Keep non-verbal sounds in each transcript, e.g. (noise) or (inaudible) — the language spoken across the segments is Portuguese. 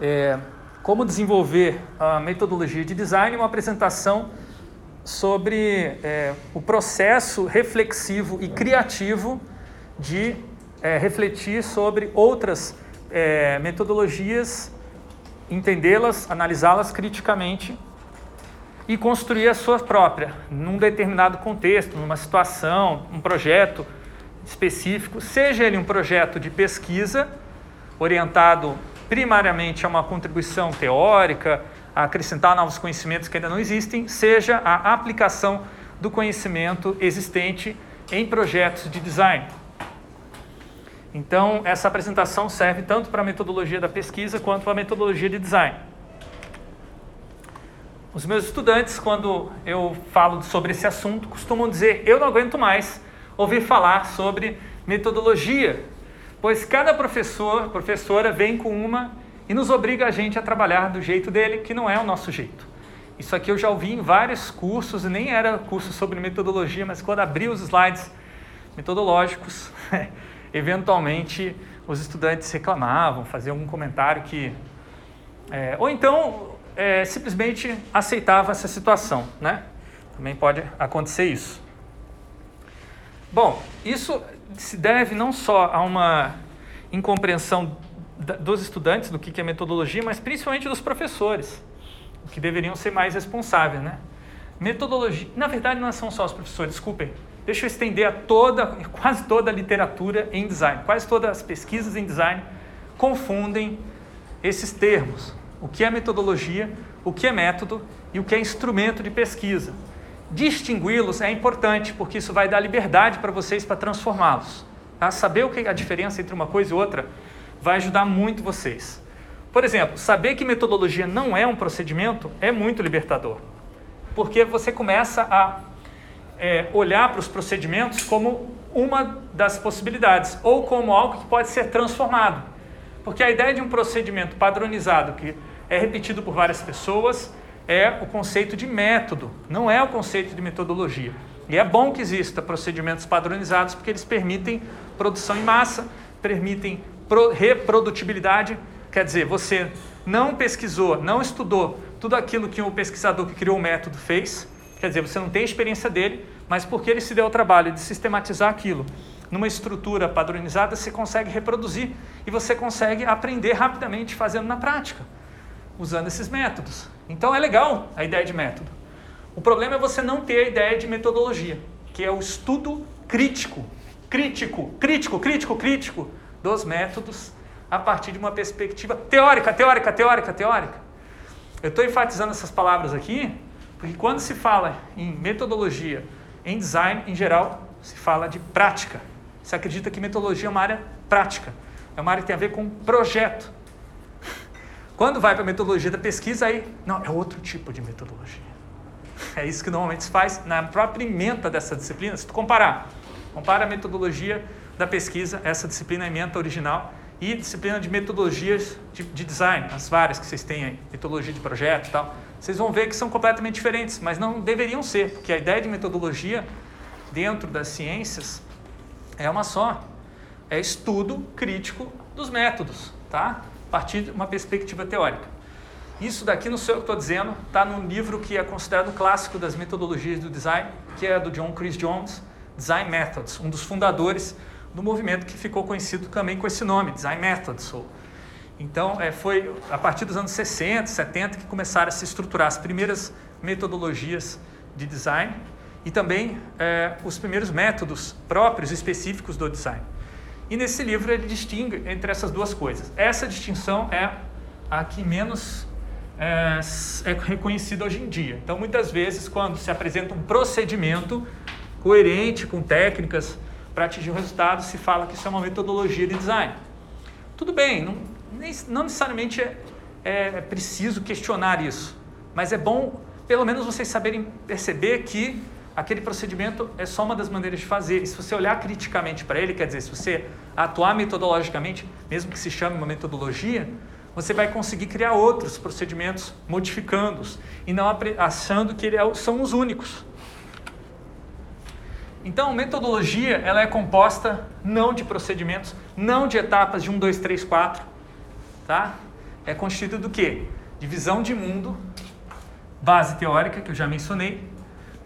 é, como desenvolver a metodologia de design, uma apresentação sobre é, o processo reflexivo e criativo de é, refletir sobre outras é, metodologias, entendê-las, analisá-las criticamente e construir a sua própria, num determinado contexto, numa situação, um projeto específico, seja ele um projeto de pesquisa orientado primariamente a uma contribuição teórica, a acrescentar novos conhecimentos que ainda não existem, seja a aplicação do conhecimento existente em projetos de design. Então, essa apresentação serve tanto para a metodologia da pesquisa quanto para a metodologia de design. Os meus estudantes, quando eu falo sobre esse assunto, costumam dizer: eu não aguento mais ouvir falar sobre metodologia, pois cada professor, professora vem com uma e nos obriga a gente a trabalhar do jeito dele, que não é o nosso jeito. Isso aqui eu já ouvi em vários cursos, e nem era curso sobre metodologia, mas quando abri os slides metodológicos, (laughs) eventualmente os estudantes reclamavam, faziam algum comentário que. É, ou então é, simplesmente aceitava essa situação, né? Também pode acontecer isso. Bom, isso se deve não só a uma incompreensão dos estudantes do que é metodologia, mas principalmente dos professores, que deveriam ser mais responsáveis, né? Metodologia, na verdade, não são só os professores, desculpem. Deixa eu estender a toda, quase toda a literatura em design, quase todas as pesquisas em design confundem esses termos o que é metodologia, o que é método e o que é instrumento de pesquisa. Distingui-los é importante, porque isso vai dar liberdade para vocês para transformá-los. Tá? Saber o que é a diferença entre uma coisa e outra vai ajudar muito vocês. Por exemplo, saber que metodologia não é um procedimento é muito libertador, porque você começa a é, olhar para os procedimentos como uma das possibilidades, ou como algo que pode ser transformado. Porque a ideia de um procedimento padronizado que é repetido por várias pessoas é o conceito de método, não é o conceito de metodologia. E é bom que exista procedimentos padronizados porque eles permitem produção em massa, permitem reprodutibilidade, quer dizer, você não pesquisou, não estudou tudo aquilo que o pesquisador que criou o método fez, quer dizer, você não tem experiência dele, mas porque ele se deu o trabalho de sistematizar aquilo numa estrutura padronizada, você consegue reproduzir e você consegue aprender rapidamente fazendo na prática, usando esses métodos. Então é legal a ideia de método. O problema é você não ter a ideia de metodologia, que é o estudo crítico, crítico, crítico, crítico, crítico dos métodos a partir de uma perspectiva teórica, teórica, teórica, teórica. Eu estou enfatizando essas palavras aqui porque quando se fala em metodologia, em design, em geral, se fala de prática. Você acredita que metodologia é uma área prática, é uma área que tem a ver com projeto. Quando vai para a metodologia da pesquisa, aí, não, é outro tipo de metodologia. É isso que normalmente se faz na própria ementa dessa disciplina. Se tu comparar, compara a metodologia da pesquisa, essa disciplina é ementa original, e disciplina de metodologias de, de, design, as várias que vocês têm aí, metodologia de projeto e tal, vocês vão ver que são completamente diferentes, mas não deveriam ser, porque a ideia de metodologia dentro das ciências é uma só. É estudo crítico dos métodos, tá? Partir de uma perspectiva teórica. Isso daqui não sou eu que estou dizendo, está no livro que é considerado clássico das metodologias do design, que é do John Chris Jones, Design Methods, um dos fundadores do movimento que ficou conhecido também com esse nome, Design Methods. Então, é, foi a partir dos anos 60, 70 que começaram a se estruturar as primeiras metodologias de design e também é, os primeiros métodos próprios específicos do design. E nesse livro ele distingue entre essas duas coisas. Essa distinção é a que menos é, é reconhecida hoje em dia. Então, muitas vezes, quando se apresenta um procedimento coerente com técnicas para atingir um resultado, se fala que isso é uma metodologia de design. Tudo bem, não, não necessariamente é, é preciso questionar isso, mas é bom, pelo menos, vocês saberem perceber que aquele procedimento é só uma das maneiras de fazer. E se você olhar criticamente para ele, quer dizer, se você atuar metodologicamente, mesmo que se chame uma metodologia, você vai conseguir criar outros procedimentos modificando-os e não achando que eles é são os únicos. Então, metodologia ela é composta não de procedimentos, não de etapas de 1, 2, 3, 4, tá? é constituído do quê? De visão de mundo, base teórica, que eu já mencionei,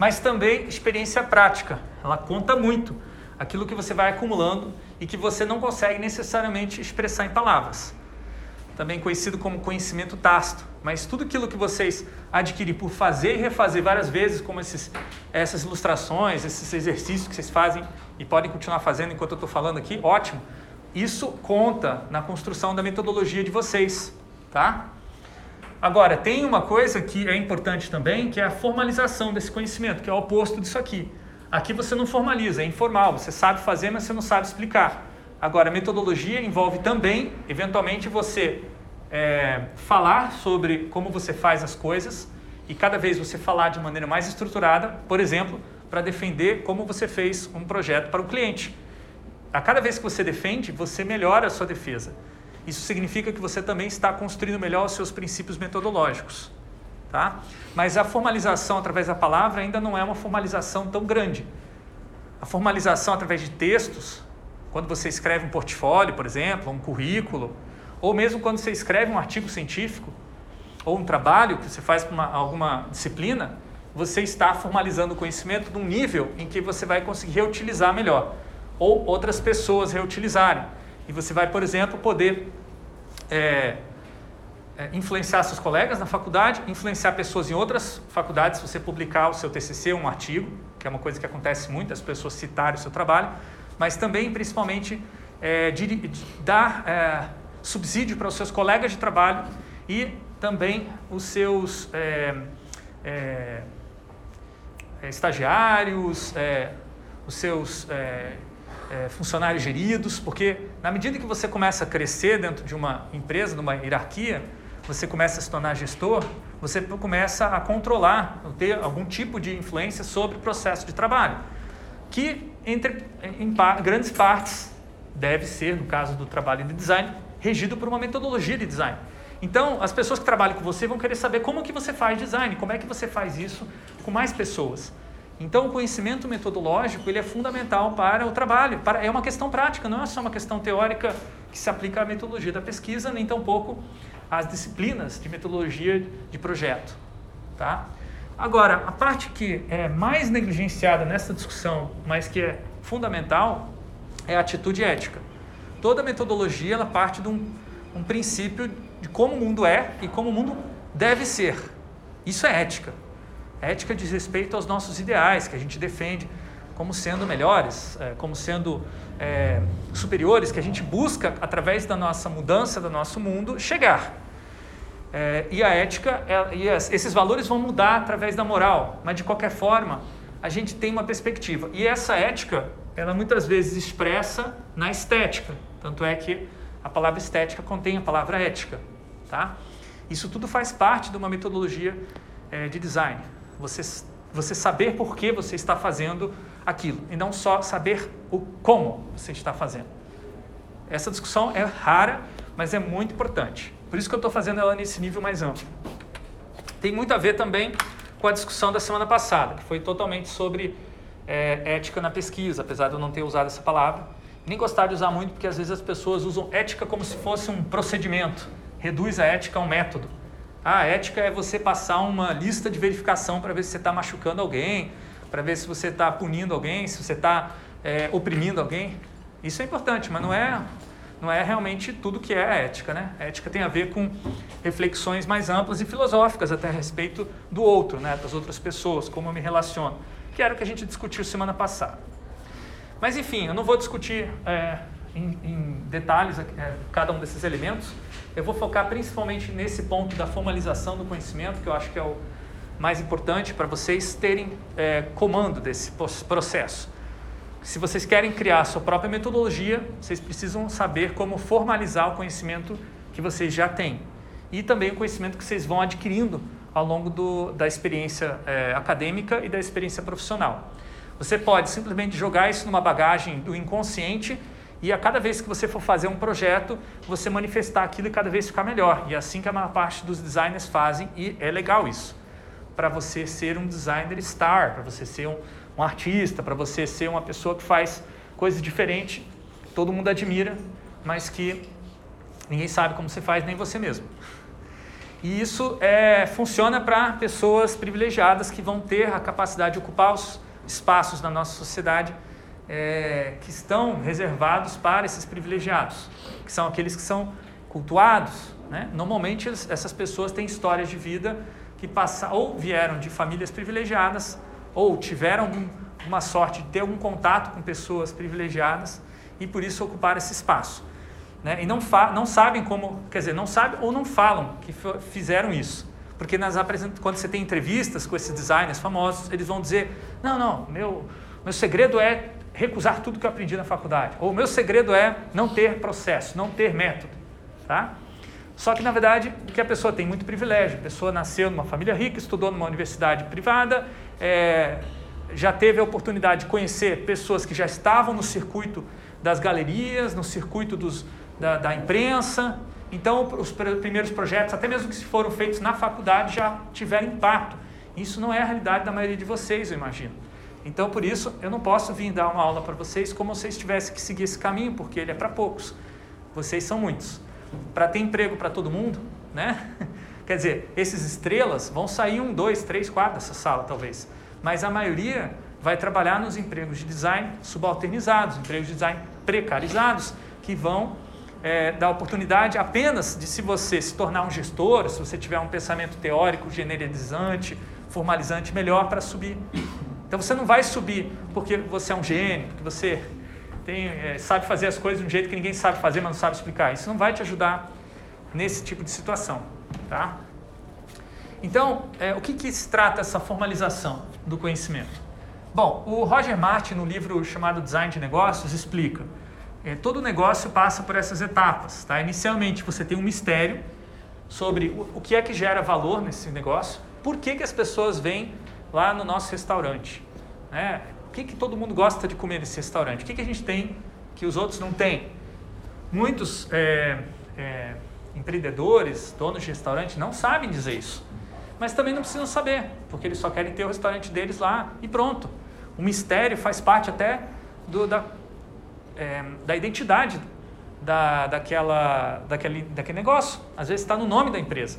mas também experiência prática. Ela conta muito aquilo que você vai acumulando e que você não consegue necessariamente expressar em palavras. Também conhecido como conhecimento tácito. Mas tudo aquilo que vocês adquirem por fazer e refazer várias vezes, como esses, essas ilustrações, esses exercícios que vocês fazem e podem continuar fazendo enquanto eu estou falando aqui, ótimo. Isso conta na construção da metodologia de vocês, tá? Agora, tem uma coisa que é importante também, que é a formalização desse conhecimento, que é o oposto disso aqui. Aqui você não formaliza, é informal, você sabe fazer, mas você não sabe explicar. Agora, a metodologia envolve também, eventualmente, você é, falar sobre como você faz as coisas e cada vez você falar de maneira mais estruturada, por exemplo, para defender como você fez um projeto para o cliente. A cada vez que você defende, você melhora a sua defesa. Isso significa que você também está construindo melhor os seus princípios metodológicos. Tá? Mas a formalização através da palavra ainda não é uma formalização tão grande. A formalização através de textos, quando você escreve um portfólio, por exemplo, um currículo, ou mesmo quando você escreve um artigo científico, ou um trabalho que você faz para alguma disciplina, você está formalizando o conhecimento num nível em que você vai conseguir reutilizar melhor, ou outras pessoas reutilizarem. E você vai, por exemplo, poder é, é, influenciar seus colegas na faculdade, influenciar pessoas em outras faculdades, se você publicar o seu TCC, um artigo, que é uma coisa que acontece muito, as pessoas citarem o seu trabalho, mas também, principalmente, é, de, de dar é, subsídio para os seus colegas de trabalho e também os seus é, é, estagiários, os seus funcionários geridos, porque na medida que você começa a crescer dentro de uma empresa, de uma hierarquia, você começa a se tornar gestor, você começa a controlar, ter algum tipo de influência sobre o processo de trabalho, que entre, em grandes partes deve ser, no caso do trabalho de design, regido por uma metodologia de design. Então, as pessoas que trabalham com você vão querer saber como que você faz design, como é que você faz isso com mais pessoas. Então, o conhecimento metodológico ele é fundamental para o trabalho. Para, é uma questão prática, não é só uma questão teórica que se aplica à metodologia da pesquisa, nem tampouco às disciplinas de metodologia de projeto. Tá? Agora, a parte que é mais negligenciada nessa discussão, mas que é fundamental, é a atitude ética. Toda metodologia ela parte de um, um princípio de como o mundo é e como o mundo deve ser. Isso é ética. Ética diz respeito aos nossos ideais, que a gente defende como sendo melhores, é, como sendo é, superiores, que a gente busca, através da nossa mudança do nosso mundo, chegar. É, e a ética, é, e as, esses valores vão mudar através da moral, mas de qualquer forma, a gente tem uma perspectiva. E essa ética, ela muitas vezes expressa na estética. Tanto é que a palavra estética contém a palavra ética. Tá? Isso tudo faz parte de uma metodologia é, de design você, você saber por que você está fazendo aquilo e não só saber o como você está fazendo. Essa discussão é rara, mas é muito importante. Por isso que eu estou fazendo ela nesse nível mais amplo. Tem muito a ver também com a discussão da semana passada, que foi totalmente sobre é, ética na pesquisa, apesar de eu não ter usado essa palavra. Nem gostar de usar muito, porque às vezes as pessoas usam ética como se fosse um procedimento, reduz a ética a um método. A ética é você passar uma lista de verificação para ver se você está machucando alguém, para ver se você está punindo alguém, se você está é, oprimindo alguém. Isso é importante, mas não é, não é realmente tudo que é a ética. Né? A ética tem a ver com reflexões mais amplas e filosóficas até a respeito do outro, né? das outras pessoas, como eu me relaciono, que era o que a gente discutiu semana passada. Mas enfim, eu não vou discutir é, em, em, detalhes é, cada um desses elementos. Eu vou focar principalmente nesse ponto da formalização do conhecimento, que eu acho que é o mais importante para vocês terem é, comando desse processo. Se vocês querem criar a sua própria metodologia, vocês precisam saber como formalizar o conhecimento que vocês já têm e também o conhecimento que vocês vão adquirindo ao longo do, da experiência é, acadêmica e da experiência profissional. Você pode simplesmente jogar isso numa bagagem do inconsciente e a cada vez que você for fazer um projeto, você manifestar aquilo e cada vez ficar melhor. E é assim que a maior parte dos designers fazem, e é legal isso. Para você ser um designer star, para você ser um, um artista, para você ser uma pessoa que faz coisas diferentes, todo mundo admira, mas que Ninguém sabe como você faz, nem você mesmo. E isso é, funciona para pessoas privilegiadas que vão ter a capacidade de ocupar os espaços na nossa sociedade é, que estão reservados para esses privilegiados, que são aqueles que são cultuados. Né? Normalmente essas pessoas têm histórias de vida que passam, ou vieram de famílias privilegiadas, ou tiveram uma sorte de ter algum contato com pessoas privilegiadas e por isso ocuparam esse espaço. Né? E não, não sabem como, quer dizer, não sabem ou não falam que fizeram isso. Porque nas quando você tem entrevistas com esses designers famosos, eles vão dizer: não, não, meu, meu segredo é recusar tudo que eu aprendi na faculdade. Ou o meu segredo é não ter processo, não ter método. Tá? Só que, na verdade, que a pessoa tem muito privilégio. A pessoa nasceu numa família rica, estudou numa universidade privada, é, já teve a oportunidade de conhecer pessoas que já estavam no circuito das galerias, no circuito dos, da, da imprensa. Então, os primeiros projetos, até mesmo que se foram feitos na faculdade, já tiveram impacto. Isso não é a realidade da maioria de vocês, eu imagino. Então, por isso, eu não posso vir dar uma aula para vocês como se vocês tivessem que seguir esse caminho, porque ele é para poucos. Vocês são muitos para ter emprego para todo mundo, né? (laughs) Quer dizer, esses estrelas vão sair um, dois, três, quatro dessa sala, talvez. Mas a maioria vai trabalhar nos empregos de design subalternizados, empregos de design precarizados, que vão é, dar oportunidade apenas de se você se tornar um gestor, se você tiver um pensamento teórico generalizante, formalizante, melhor para subir. Então você não vai subir porque você é um gênio, porque você tem, é, sabe fazer as coisas de um jeito que ninguém sabe fazer, mas não sabe explicar. Isso não vai te ajudar nesse tipo de situação. Tá? Então, é, o que, que se trata essa formalização do conhecimento? Bom, o Roger Martin, no livro chamado Design de Negócios, explica. É, todo negócio passa por essas etapas. Tá? Inicialmente, você tem um mistério sobre o, o que é que gera valor nesse negócio, por que, que as pessoas vêm lá no nosso restaurante. Né? O que, que todo mundo gosta de comer nesse restaurante? O que, que a gente tem que os outros não têm? Muitos é, é, empreendedores, donos de restaurante, não sabem dizer isso. Mas também não precisam saber, porque eles só querem ter o restaurante deles lá e pronto. O mistério faz parte até do, da, é, da identidade da, daquela, daquele, daquele negócio. Às vezes está no nome da empresa.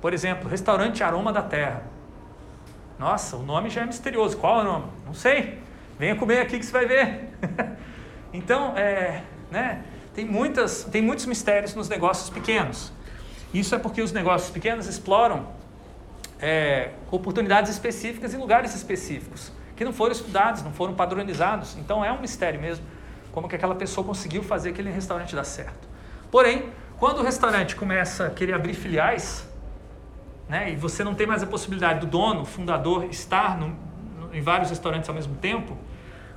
Por exemplo, Restaurante Aroma da Terra. Nossa, o nome já é misterioso. Qual é o nome? Não sei. Venha comer aqui que você vai ver. (laughs) então, é, né, tem, muitas, tem muitos mistérios nos negócios pequenos. Isso é porque os negócios pequenos exploram é, oportunidades específicas em lugares específicos, que não foram estudados, não foram padronizados. Então, é um mistério mesmo como que aquela pessoa conseguiu fazer aquele restaurante dar certo. Porém, quando o restaurante começa a querer abrir filiais, né, e você não tem mais a possibilidade do dono, fundador, estar no, no, em vários restaurantes ao mesmo tempo,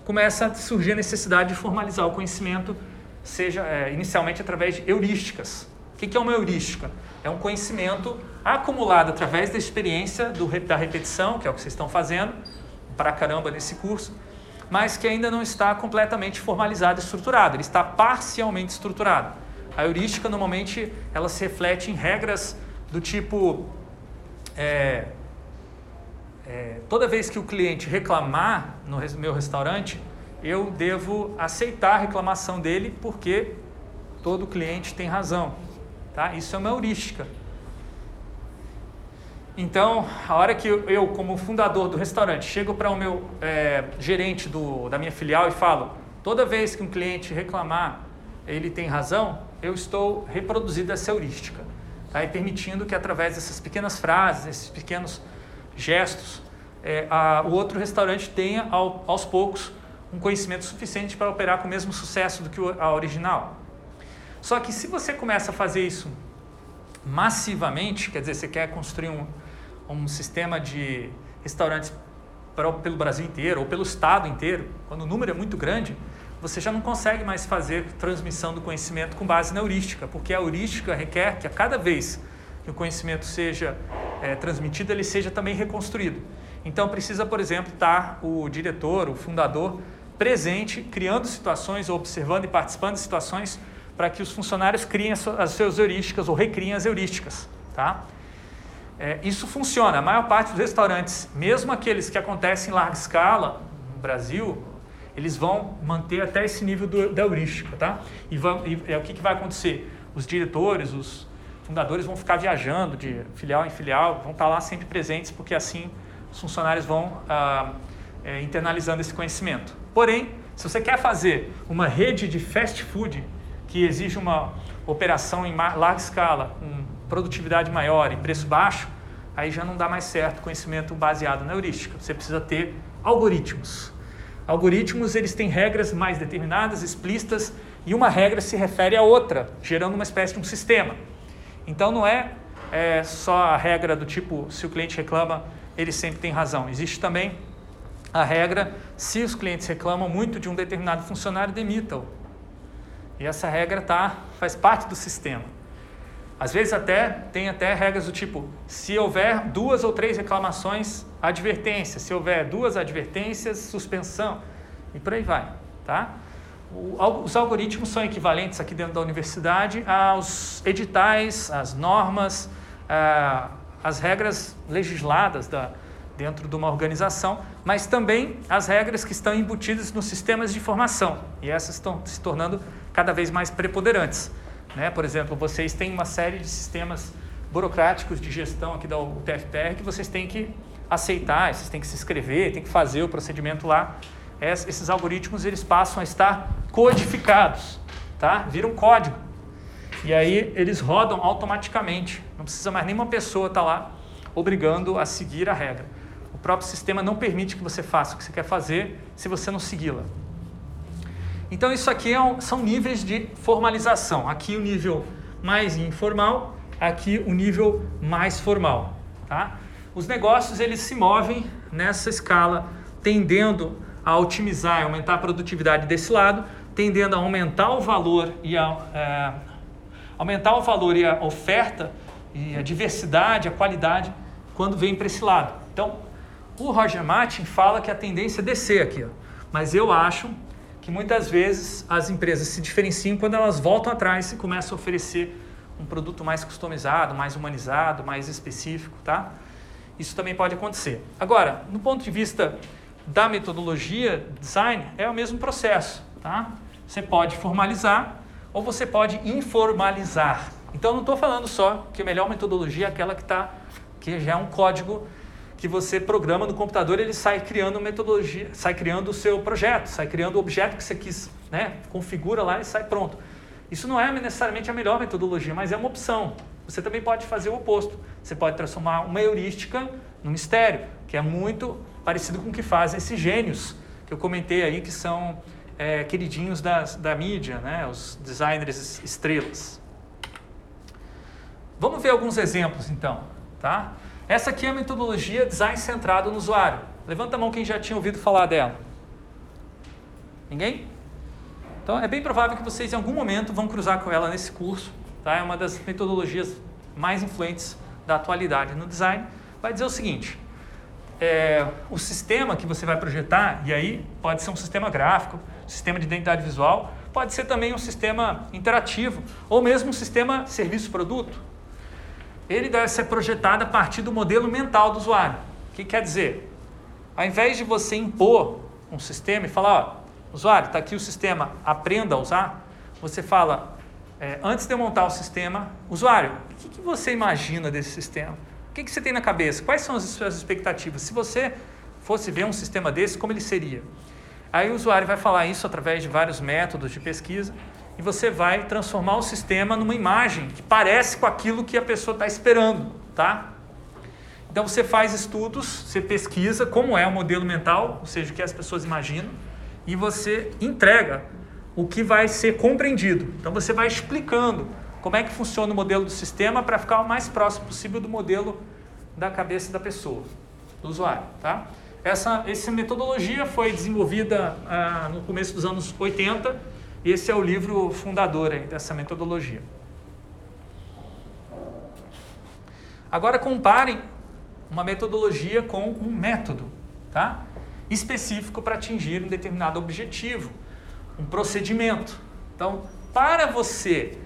começa a surgir a necessidade de formalizar o conhecimento, seja é, inicialmente através de heurísticas. O que é uma heurística? É um conhecimento acumulado através da experiência do, da repetição, que é o que vocês estão fazendo, para caramba nesse curso, mas que ainda não está completamente formalizado e estruturado, ele está parcialmente estruturado. A heurística, normalmente, ela se reflete em regras do tipo: é, é, toda vez que o cliente reclamar no meu restaurante, eu devo aceitar a reclamação dele porque todo cliente tem razão. Tá? Isso é uma heurística. Então, a hora que eu, como fundador do restaurante, chego para o meu é, gerente do, da minha filial e falo: toda vez que um cliente reclamar, ele tem razão, eu estou reproduzindo essa heurística. Tá? E permitindo que, através dessas pequenas frases, esses pequenos gestos, é, a, o outro restaurante tenha ao, aos poucos um conhecimento suficiente para operar com o mesmo sucesso do que a original. Só que se você começa a fazer isso massivamente, quer dizer, você quer construir um, um sistema de restaurantes para, pelo Brasil inteiro ou pelo estado inteiro, quando o número é muito grande, você já não consegue mais fazer transmissão do conhecimento com base na heurística, porque a heurística requer que a cada vez que o conhecimento seja é, transmitido, ele seja também reconstruído. Então precisa, por exemplo, estar o diretor, o fundador, presente, criando situações, observando e participando de situações para que os funcionários criem as suas heurísticas ou recriem as heurísticas. Tá? É, isso funciona. A maior parte dos restaurantes, mesmo aqueles que acontecem em larga escala no Brasil, eles vão manter até esse nível do, da heurística. Tá? E, vão, e é, o que, que vai acontecer? os diretores, os fundadores vão ficar viajando de filial em filial, vão estar lá sempre presentes, porque assim os funcionários vão ah, é, internalizando esse conhecimento. Porém, se você quer fazer uma rede de fast food que exige uma operação em larga escala, com produtividade maior e preço baixo, aí já não dá mais certo conhecimento baseado na heurística. Você precisa ter algoritmos. Algoritmos, eles têm regras mais determinadas, explícitas, e uma regra se refere a outra, gerando uma espécie de um sistema. Então não é, é só a regra do tipo, se o cliente reclama, ele sempre tem razão. Existe também a regra, se os clientes reclamam muito de um determinado funcionário, demita-o. E essa regra tá, faz parte do sistema. Às vezes até tem até regras do tipo, se houver duas ou três reclamações, advertência. Se houver duas advertências, suspensão. E por aí vai, tá? os algoritmos são equivalentes aqui dentro da universidade aos editais, às normas, às regras legisladas da, dentro de uma organização, mas também as regras que estão embutidas nos sistemas de informação. E essas estão se tornando cada vez mais preponderantes. Né? Por exemplo, vocês têm uma série de sistemas burocráticos de gestão aqui da UTFPR que vocês têm que aceitar, vocês têm que se inscrever, têm que fazer o procedimento lá. Esses algoritmos eles passam a estar codificados, tá? Viram código. E aí eles rodam automaticamente. Não precisa mais nenhuma pessoa estar tá lá obrigando a seguir a regra. O próprio sistema não permite que você faça o que você quer fazer se você não segui-la. Então isso aqui é um, são níveis de formalização. Aqui o nível mais informal, aqui o nível mais formal, tá? Os negócios eles se movem nessa escala, tendendo a otimizar e aumentar a produtividade desse lado, tendendo a aumentar o valor e a é, aumentar o valor e a oferta e a diversidade, a qualidade quando vem para esse lado. Então, o Roger Martin fala que a tendência é descer aqui, ó. mas eu acho que muitas vezes as empresas se diferenciam quando elas voltam atrás e começam a oferecer um produto mais customizado, mais humanizado, mais específico, tá? Isso também pode acontecer. Agora, no ponto de vista da metodologia design, é o mesmo processo, tá? Você pode formalizar ou você pode informalizar. Então, não estou falando só que a melhor metodologia é aquela que está, que já é um código que você programa no computador, ele sai criando metodologia, sai criando o seu projeto, sai criando o objeto que você quis, né? Configura lá e sai pronto. Isso não é necessariamente a melhor metodologia, mas é uma opção. Você também pode fazer o oposto. Você pode transformar uma heurística num mistério, que é muito parecido com o que fazem esses gênios que eu comentei aí, que são é, queridinhos das, da mídia, né? os designers estrelas. Vamos ver alguns exemplos então. Tá? Essa aqui é a metodologia design centrado no usuário. Levanta a mão quem já tinha ouvido falar dela. Ninguém? Então é bem provável que vocês em algum momento vão cruzar com ela nesse curso. Tá? É uma das metodologias mais influentes da atualidade no design. Vai dizer o seguinte: é, o sistema que você vai projetar, e aí pode ser um sistema gráfico, sistema de identidade visual, pode ser também um sistema interativo, ou mesmo um sistema serviço-produto. Ele deve ser projetado a partir do modelo mental do usuário. O que quer dizer? Ao invés de você impor um sistema e falar, ó, usuário, está aqui o sistema, aprenda a usar, você fala, é, antes de eu montar o sistema, usuário, o que, que você imagina desse sistema? O que, que você tem na cabeça? Quais são as suas expectativas? Se você fosse ver um sistema desse, como ele seria? Aí o usuário vai falar isso através de vários métodos de pesquisa e você vai transformar o sistema numa imagem que parece com aquilo que a pessoa está esperando, tá? Então você faz estudos, você pesquisa como é o modelo mental, ou seja, o que as pessoas imaginam, e você entrega o que vai ser compreendido. Então você vai explicando como é que funciona o modelo do sistema para ficar o mais próximo possível do modelo da cabeça da pessoa, do usuário, tá? Essa, essa metodologia foi desenvolvida ah, no começo dos anos 80 e esse é o livro fundador dessa metodologia. Agora comparem uma metodologia com um método, tá? Específico para atingir um determinado objetivo, um procedimento. Então, para você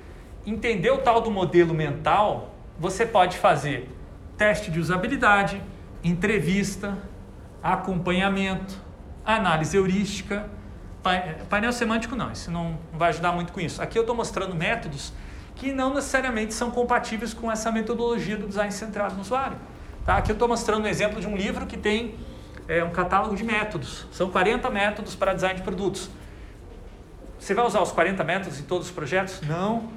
entender o tal do modelo mental, você pode fazer teste de usabilidade, entrevista, acompanhamento, análise heurística, painel semântico não, isso não, vai ajudar muito com isso. Aqui eu estou mostrando métodos que não necessariamente são compatíveis com essa metodologia do design centrado no usuário. Tá? Aqui eu estou mostrando um exemplo de um livro que tem é, um catálogo de métodos. São 40 métodos para design de produtos. Você vai usar os 40 métodos em todos os projetos? Não.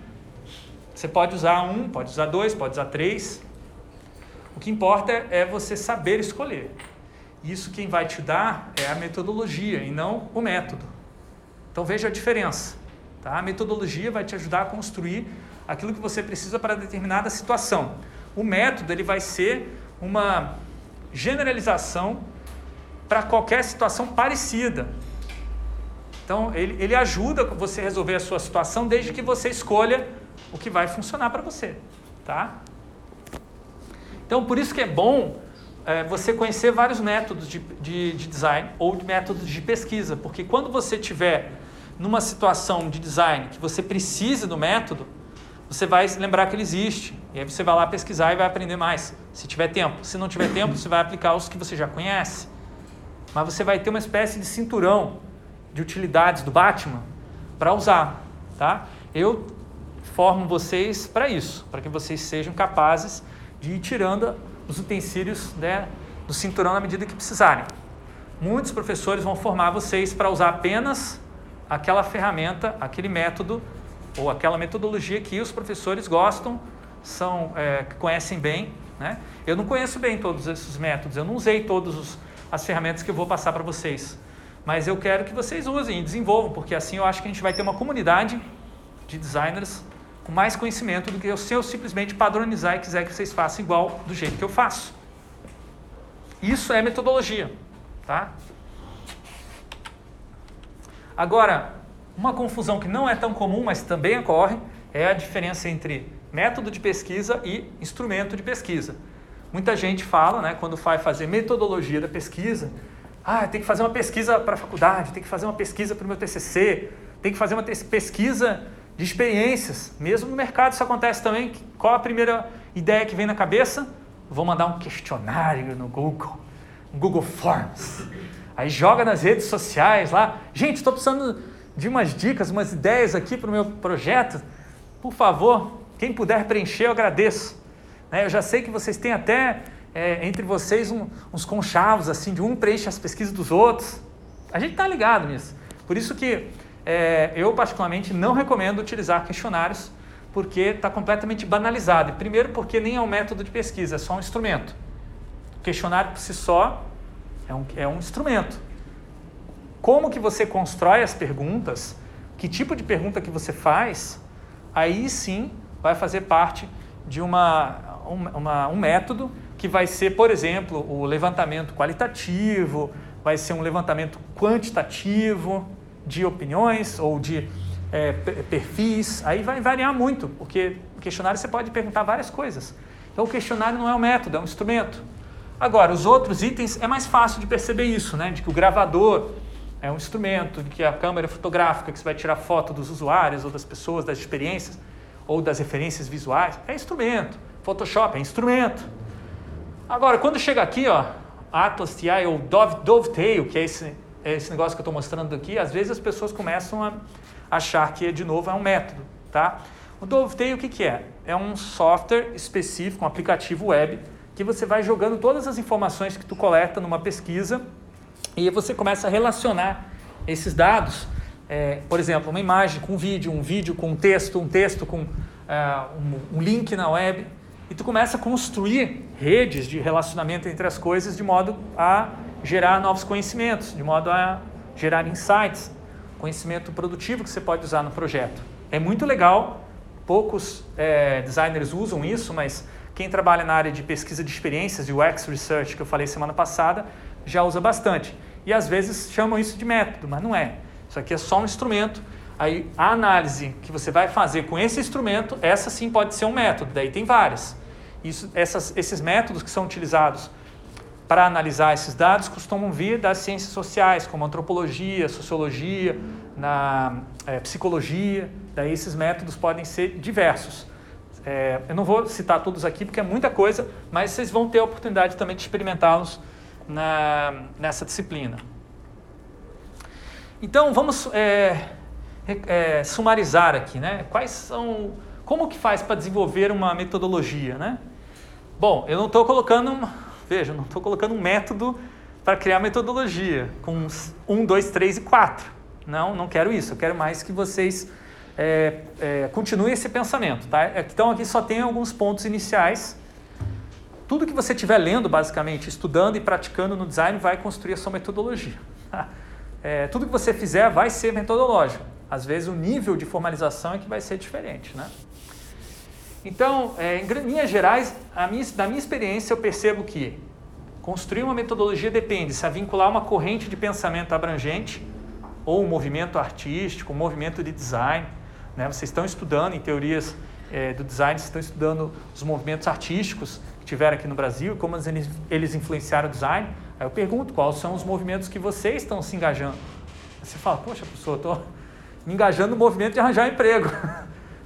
Você pode usar um, pode usar dois, pode usar três. O que importa é você saber escolher. Isso quem vai te dar é a metodologia e não o método. Então veja a diferença. Tá? A metodologia vai te ajudar a construir aquilo que você precisa para determinada situação. O método ele vai ser uma generalização para qualquer situação parecida. Então, ele, ele ajuda você a resolver a sua situação desde que você escolha o que vai funcionar para você. Tá? Então, por isso que é bom é, você conhecer vários métodos de, de, de design ou de métodos de pesquisa, porque quando você tiver numa situação de design que você precise do método, você vai lembrar que ele existe. E aí você vai lá pesquisar e vai aprender mais, se tiver tempo. Se não tiver tempo, você vai aplicar os que você já conhece. Mas você vai ter uma espécie de cinturão de utilidades do Batman para usar, tá? Eu formo vocês para isso, para que vocês sejam capazes de ir tirando os utensílios né, do cinturão na medida que precisarem. Muitos professores vão formar vocês para usar apenas aquela ferramenta, aquele método ou aquela metodologia que os professores gostam, são é, conhecem bem. Né? Eu não conheço bem todos esses métodos, eu não usei todas as ferramentas que eu vou passar para vocês. Mas eu quero que vocês usem e desenvolvam, porque assim eu acho que a gente vai ter uma comunidade de designers com mais conhecimento do que se eu simplesmente padronizar e quiser que vocês façam igual do jeito que eu faço. Isso é metodologia, tá? Agora, uma confusão que não é tão comum, mas também ocorre, é a diferença entre método de pesquisa e instrumento de pesquisa. Muita gente fala, né, quando vai fazer metodologia da pesquisa, ah, tem que fazer uma pesquisa para a faculdade, tem que fazer uma pesquisa para o meu TCC, tem que fazer uma pesquisa de experiências. Mesmo no mercado isso acontece também. Qual a primeira ideia que vem na cabeça? Vou mandar um questionário no Google, um Google Forms. Aí joga nas redes sociais lá. Gente, estou precisando de umas dicas, umas ideias aqui para o meu projeto. Por favor, quem puder preencher, eu agradeço. Né, eu já sei que vocês têm até é, entre vocês um, uns conchavos, assim, de um preenche as pesquisas dos outros. A gente está ligado nisso. Por isso que é, eu, particularmente, não recomendo utilizar questionários, porque está completamente banalizado. Primeiro, porque nem é um método de pesquisa, é só um instrumento. O questionário por si só é um, é um instrumento. Como que você constrói as perguntas, que tipo de pergunta que você faz, aí sim vai fazer parte de uma, uma, um método que vai ser, por exemplo, o levantamento qualitativo, vai ser um levantamento quantitativo de opiniões ou de é, perfis. Aí vai variar muito, porque no questionário você pode perguntar várias coisas. Então o questionário não é um método, é um instrumento. Agora, os outros itens é mais fácil de perceber isso, né? De que o gravador é um instrumento, de que a câmera fotográfica que você vai tirar foto dos usuários ou das pessoas, das experiências ou das referências visuais, é instrumento. Photoshop é instrumento. Agora, quando chega aqui, ó, Atlas TI ou Dove, Dovetail, que é esse, esse negócio que eu estou mostrando aqui, às vezes as pessoas começam a achar que, de novo, é um método. Tá? O Dovetail, o que, que é? É um software específico, um aplicativo web, que você vai jogando todas as informações que tu coleta numa pesquisa e você começa a relacionar esses dados, é, por exemplo, uma imagem com um vídeo, um vídeo com um texto, um texto com é, um, um link na web, e tu começa a construir redes de relacionamento entre as coisas de modo a gerar novos conhecimentos, de modo a gerar insights, conhecimento produtivo que você pode usar no projeto. É muito legal, poucos é, designers usam isso, mas quem trabalha na área de pesquisa de experiências, de UX Research, que eu falei semana passada, já usa bastante. E às vezes chamam isso de método, mas não é. Isso aqui é só um instrumento. Aí a análise que você vai fazer com esse instrumento, essa sim pode ser um método, daí tem várias. Isso, essas, esses métodos que são utilizados para analisar esses dados costumam vir das ciências sociais, como antropologia, sociologia, na é, psicologia. Daí esses métodos podem ser diversos. É, eu não vou citar todos aqui porque é muita coisa, mas vocês vão ter a oportunidade também de experimentá-los nessa disciplina. Então vamos é, é, sumarizar aqui, né? Quais são como que faz para desenvolver uma metodologia, né? Bom, eu não estou colocando, veja, não estou colocando um método para criar metodologia com um, dois, três e quatro. Não, não quero isso. Eu quero mais que vocês é, é, continuem esse pensamento, tá? Então aqui só tem alguns pontos iniciais. Tudo que você estiver lendo, basicamente, estudando e praticando no design, vai construir a sua metodologia. (laughs) É, tudo que você fizer vai ser metodológico. Às vezes o nível de formalização é que vai ser diferente, né? Então, é, em linhas gerais, minha, da minha experiência, eu percebo que construir uma metodologia depende se a vincular uma corrente de pensamento abrangente ou um movimento artístico, um movimento de design. Né? Vocês estão estudando em teorias é, do design, vocês estão estudando os movimentos artísticos que tiveram aqui no Brasil e como eles, eles influenciaram o design. Aí eu pergunto quais são os movimentos que vocês estão se engajando. Você fala, poxa, professor, eu estou me engajando no movimento de arranjar emprego. (laughs)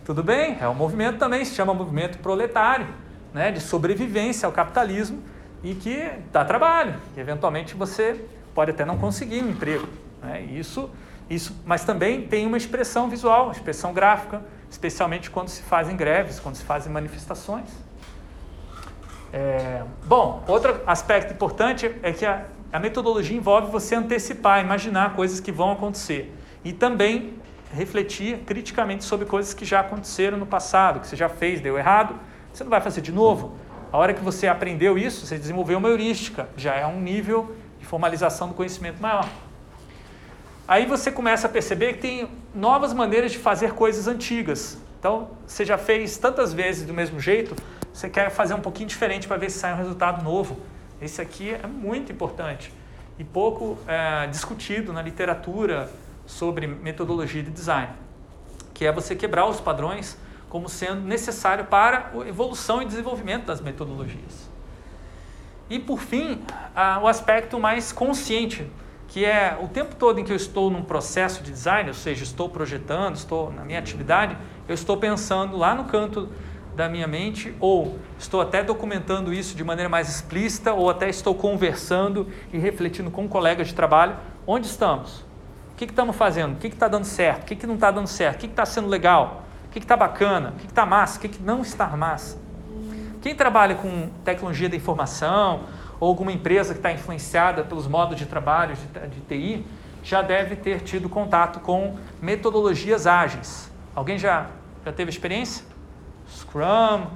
Tudo bem, é um movimento também, se chama movimento proletário, né, de sobrevivência ao capitalismo e que dá trabalho, que eventualmente você pode até não conseguir um emprego. Né, isso, isso, mas também tem uma expressão visual, expressão gráfica, especialmente quando se fazem greves, quando se fazem manifestações. É, bom, outro aspecto importante é que a, a metodologia envolve você antecipar, imaginar coisas que vão acontecer e também refletir criticamente sobre coisas que já aconteceram no passado, que você já fez, deu errado, você não vai fazer de novo. A hora que você aprendeu isso, você desenvolveu uma heurística, já é um nível de formalização do conhecimento maior. Aí você começa a perceber que tem novas maneiras de fazer coisas antigas. Então, você já fez tantas vezes do mesmo jeito, você quer fazer um pouquinho diferente para ver se sai um resultado novo. Esse aqui é muito importante e pouco é, discutido na literatura, sobre metodologia de design, que é você quebrar os padrões como sendo necessário para a evolução e desenvolvimento das metodologias. E por fim, o aspecto mais consciente, que é o tempo todo em que eu estou num processo de design, ou seja, estou projetando, estou na minha atividade, eu estou pensando lá no canto da minha mente, ou estou até documentando isso de maneira mais explícita, ou até estou conversando e refletindo com colegas de trabalho. Onde estamos? O que estamos fazendo? O que está dando certo? O que, que não está dando certo? O que está sendo legal? O que está bacana? O que está massa? O que, que não está massa? Quem trabalha com tecnologia da informação ou alguma empresa que está influenciada pelos modos de trabalho de, de TI já deve ter tido contato com metodologias ágeis. Alguém já, já teve experiência? Scrum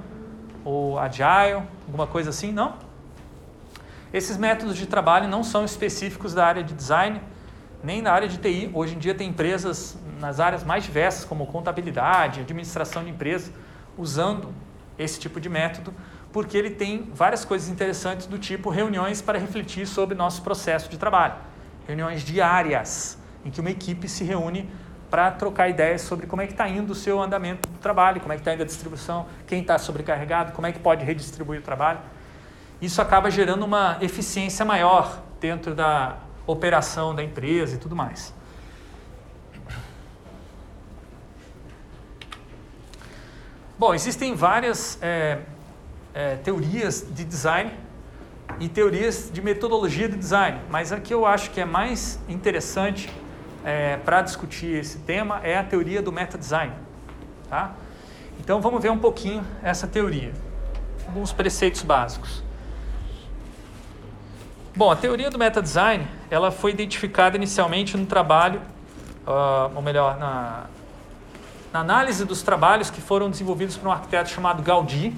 ou Agile, alguma coisa assim? Não? Esses métodos de trabalho não são específicos da área de design, nem na área de TI. Hoje em dia tem empresas nas áreas mais diversas, como contabilidade, administração de empresas, usando esse tipo de método, porque ele tem várias coisas interessantes do tipo reuniões para refletir sobre nosso processo de trabalho. Reuniões diárias, em que uma equipe se reúne para trocar ideias sobre como é que está indo o seu andamento do trabalho, como é que está indo a distribuição, quem está sobrecarregado, como é que pode redistribuir o trabalho. Isso acaba gerando uma eficiência maior dentro da operação da empresa e tudo mais. Bom, existem várias é, é, teorias de design e teorias de metodologia de design, mas a que eu acho que é mais interessante é, para discutir esse tema é a teoria do meta-design. Tá? Então vamos ver um pouquinho essa teoria, alguns preceitos básicos. Bom, a teoria do meta-design ela foi identificada inicialmente no trabalho, uh, ou melhor, na, na, análise dos trabalhos que foram desenvolvidos por um arquiteto chamado Gaudí,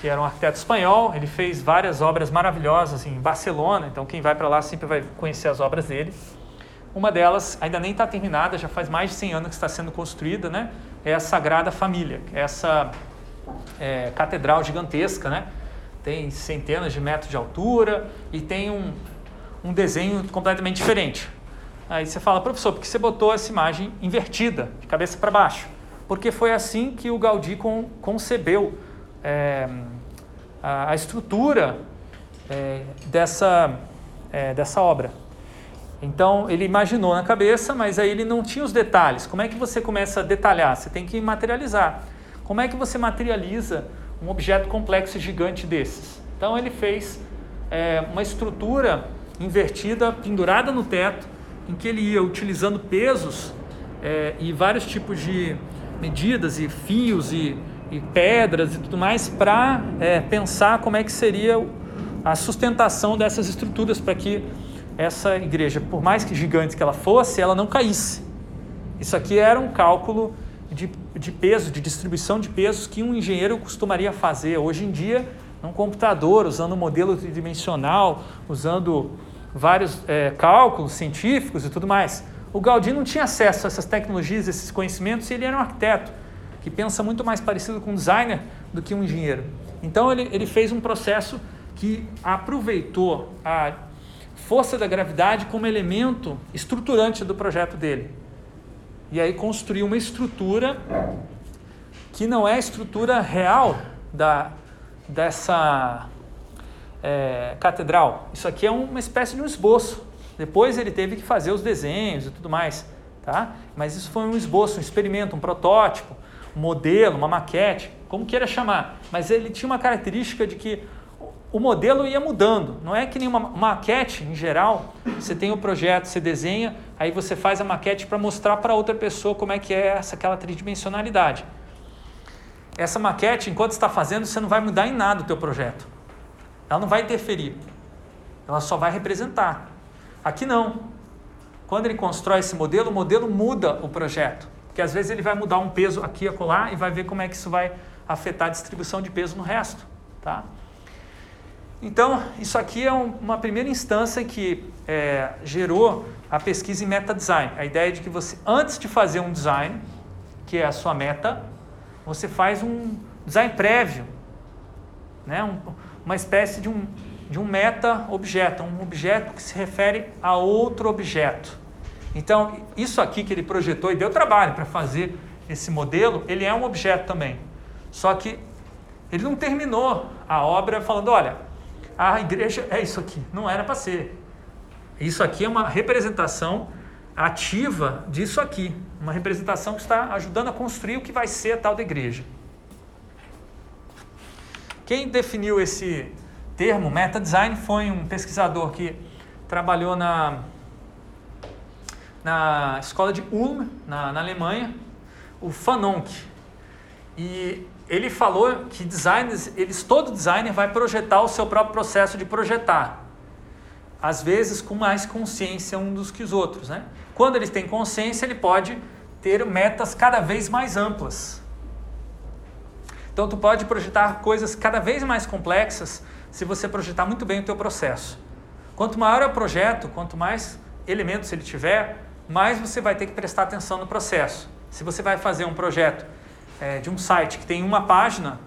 que era um arquiteto espanhol. Ele fez várias obras maravilhosas em Barcelona, então quem vai para lá sempre vai conhecer as obras dele. Uma delas ainda nem está terminada, já faz mais de 100 anos que está sendo construída, né? É a Sagrada Família, essa é, catedral gigantesca, né? Tem centenas de metros de altura e tem um, um desenho completamente diferente. Aí você fala, professor, por que você botou essa imagem invertida, de cabeça para baixo? Porque foi assim que o Gaudí con concebeu é, a, a, estrutura é, dessa, é, dessa obra. Então ele imaginou na cabeça, mas aí ele não tinha os detalhes. Como é que você começa a detalhar? Você tem que materializar. Como é que você materializa um objeto complexo gigante desses. Então ele fez é, uma estrutura invertida, pendurada no teto, em que ele ia utilizando pesos é, e vários tipos de medidas e fios e, e pedras e tudo mais para é, pensar como é que seria a sustentação dessas estruturas para que essa igreja, por mais que gigante que ela fosse, ela não caísse. Isso aqui era um cálculo de, de peso, de distribuição de pesos que um engenheiro costumaria fazer. Hoje em dia, num computador, usando um modelo tridimensional, usando vários é, cálculos científicos e tudo mais. O Gaudí não tinha acesso a essas tecnologias, esses conhecimentos, e ele era um arquiteto que pensa muito mais parecido com um designer do que um engenheiro. Então ele, ele fez um processo que aproveitou a força da gravidade como elemento estruturante do projeto dele. E aí construiu uma estrutura que não é a estrutura real da, dessa é, catedral. Isso aqui é uma espécie de um esboço. Depois ele teve que fazer os desenhos e tudo mais. Tá? Mas isso foi um esboço, um experimento, um protótipo, um modelo, uma maquete, como queira chamar. Mas ele tinha uma característica de que o modelo ia mudando. Não é que nem uma maquete, em geral, você tem o um projeto, você desenha, aí você faz a maquete para mostrar para outra pessoa como é que é essa aquela tridimensionalidade. Essa maquete, enquanto está fazendo, você não vai mudar em nada o teu projeto. Ela não vai interferir. Ela só vai representar. Aqui não. Quando ele constrói esse modelo, o modelo muda o projeto. Porque às vezes ele vai mudar um peso aqui e acolá e vai ver como é que isso vai afetar a distribuição de peso no resto. Tá? Então, isso aqui é um, uma primeira instância que é, gerou a pesquisa em meta design. A ideia de que você, antes de fazer um design, que é a sua meta, você faz um design prévio, né? Um, uma espécie de um, de um meta-objeto, um objeto que se refere a outro objeto. Então, isso aqui que ele projetou e deu trabalho para fazer esse modelo, ele é um objeto também. Só que ele não terminou a obra falando, olha, a igreja é isso aqui. Não era para ser. Isso aqui é uma representação ativa disso aqui. Uma representação que está ajudando a construir o que vai ser a tal da igreja. Quem definiu esse termo, meta design, foi um pesquisador que trabalhou na, na escola de Ulm, na, na Alemanha, o Fanon. E ele falou que designers, eles, todo designer vai projetar o seu próprio processo de projetar. Às vezes com mais consciência um dos que os outros. Né? Quando ele tem consciência, ele pode ter metas cada vez mais amplas. Então tu pode projetar coisas cada vez mais complexas se você projetar muito bem o teu processo. Quanto maior é o projeto, quanto mais elementos ele tiver, mais você vai ter que prestar atenção no processo. Se você vai fazer um projeto é, de um site que tem uma página,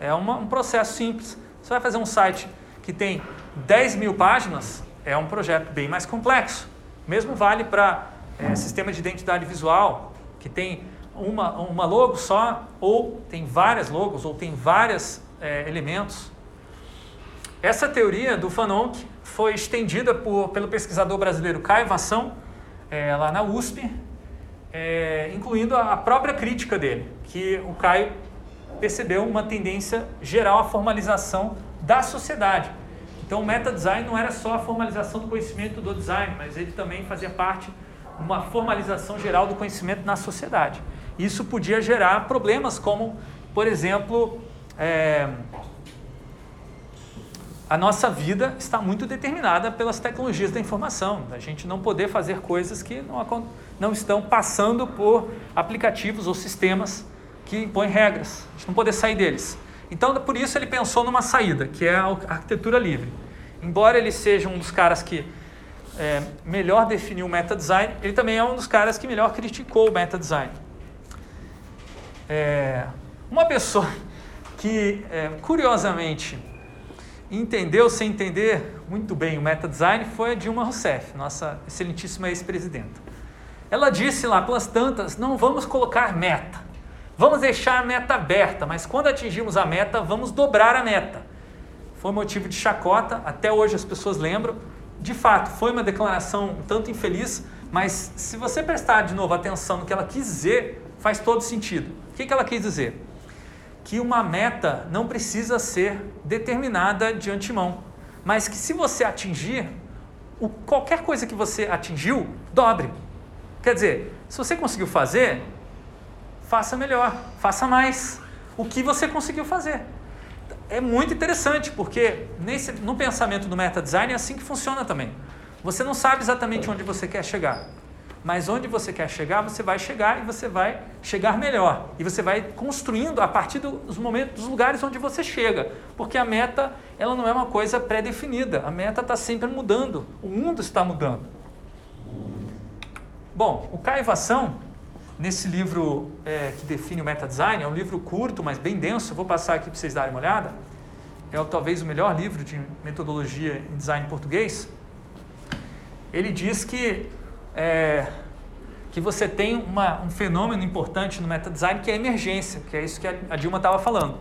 é uma, um processo simples. Você vai fazer um site que tem 10 mil páginas, é um projeto bem mais complexo. Mesmo vale para é, sistema de identidade visual, que tem uma, uma logo só, ou tem várias logos, ou tem vários é, elementos. Essa teoria do Fanon foi estendida por, pelo pesquisador brasileiro Caio Vassão, é, lá na USP, é, incluindo a própria crítica dele, que o Caio percebeu uma tendência geral à formalização da sociedade. Então, o meta-design não era só a formalização do conhecimento do design, mas ele também fazia parte de uma formalização geral do conhecimento na sociedade. Isso podia gerar problemas como, por exemplo, é, a nossa vida está muito determinada pelas tecnologias da informação. A gente não poder fazer coisas que não, não estão passando por aplicativos ou sistemas que impõem regras. A gente não poder sair deles. Então, por isso ele pensou numa saída, que é a arquitetura livre. Embora ele seja um dos caras que é, melhor definiu o meta design, ele também é um dos caras que melhor criticou o meta design. É, uma pessoa (laughs) que, é, curiosamente, entendeu sem entender muito bem o meta design foi a Dilma Rousseff, nossa excelentíssima ex-presidenta. Ela disse lá pelas tantas: não vamos colocar meta, vamos deixar a meta aberta, mas quando atingirmos a meta, vamos dobrar a meta. Foi motivo de chacota, até hoje as pessoas lembram. De fato, foi uma declaração um tanto infeliz, mas se você prestar de novo atenção no que ela quis dizer, faz todo sentido. O que ela quis dizer? Que uma meta não precisa ser determinada de antemão, mas que se você atingir, o, qualquer coisa que você atingiu, dobre. Quer dizer, se você conseguiu fazer, faça melhor, faça mais. O que você conseguiu fazer. É muito interessante, porque nesse, no pensamento do meta design é assim que funciona também. Você não sabe exatamente onde você quer chegar. Mas onde você quer chegar, você vai chegar e você vai chegar melhor. E você vai construindo a partir dos momentos, dos lugares onde você chega. Porque a meta, ela não é uma coisa pré-definida. A meta está sempre mudando. O mundo está mudando. Bom, o Caivação, nesse livro é, que define o meta design, é um livro curto, mas bem denso. vou passar aqui para vocês darem uma olhada. É talvez o melhor livro de metodologia em design português. Ele diz que é, que você tem uma, um fenômeno importante no meta-design que é a emergência, que é isso que a Dilma estava falando.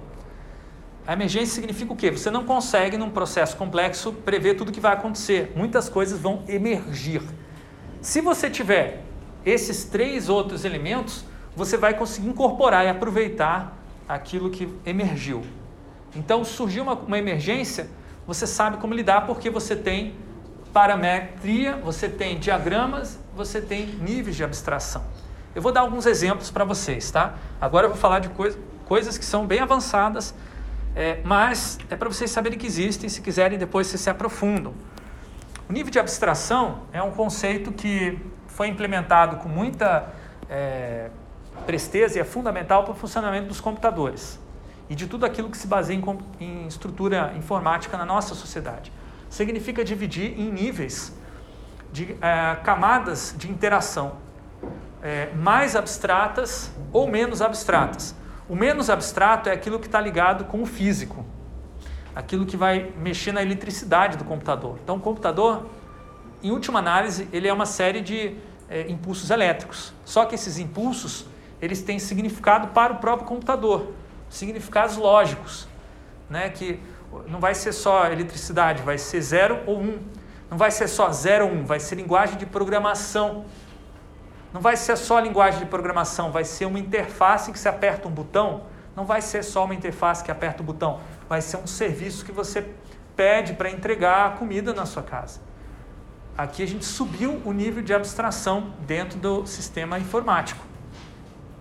A emergência significa o quê? Você não consegue, num processo complexo, prever tudo que vai acontecer. Muitas coisas vão emergir. Se você tiver esses três outros elementos, você vai conseguir incorporar e aproveitar aquilo que emergiu. Então, surgiu uma, uma emergência, você sabe como lidar porque você tem parametria, você tem diagramas, você tem níveis de abstração. Eu vou dar alguns exemplos para vocês, tá? Agora eu vou falar de coisa, coisas que são bem avançadas, é, mas é para vocês saberem que existem, se quiserem depois vocês se aprofundam. O nível de abstração é um conceito que foi implementado com muita é, presteza e é fundamental para o funcionamento dos computadores e de tudo aquilo que se baseia em, em estrutura informática na nossa sociedade significa dividir em níveis de é, camadas de interação é, mais abstratas ou menos abstratas. O menos abstrato é aquilo que está ligado com o físico, aquilo que vai mexer na eletricidade do computador. Então, o computador, em última análise, ele é uma série de é, impulsos elétricos. Só que esses impulsos eles têm significado para o próprio computador, significados lógicos, né? Que não vai ser só eletricidade, vai ser 0 ou 1. Um. Não vai ser só 0 ou 1, um, vai ser linguagem de programação. Não vai ser só linguagem de programação, vai ser uma interface que você aperta um botão. Não vai ser só uma interface que aperta o um botão, vai ser um serviço que você pede para entregar a comida na sua casa. Aqui a gente subiu o nível de abstração dentro do sistema informático.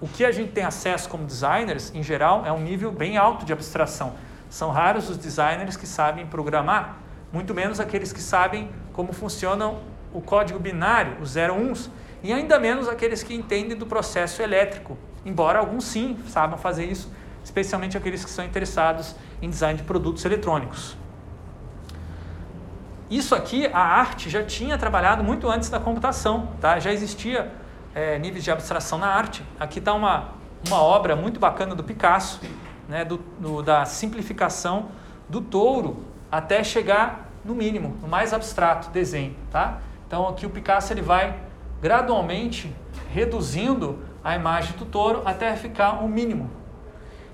O que a gente tem acesso como designers, em geral, é um nível bem alto de abstração. São raros os designers que sabem programar, muito menos aqueles que sabem como funciona o código binário, os 0 uns, e ainda menos aqueles que entendem do processo elétrico, embora alguns sim saibam fazer isso, especialmente aqueles que são interessados em design de produtos eletrônicos. Isso aqui, a arte já tinha trabalhado muito antes da computação, tá? já existia é, níveis de abstração na arte. Aqui está uma, uma obra muito bacana do Picasso, né, do, do, da simplificação do touro até chegar no mínimo, no mais abstrato, desenho. Tá? Então aqui o Picasso ele vai gradualmente reduzindo a imagem do touro até ficar o mínimo.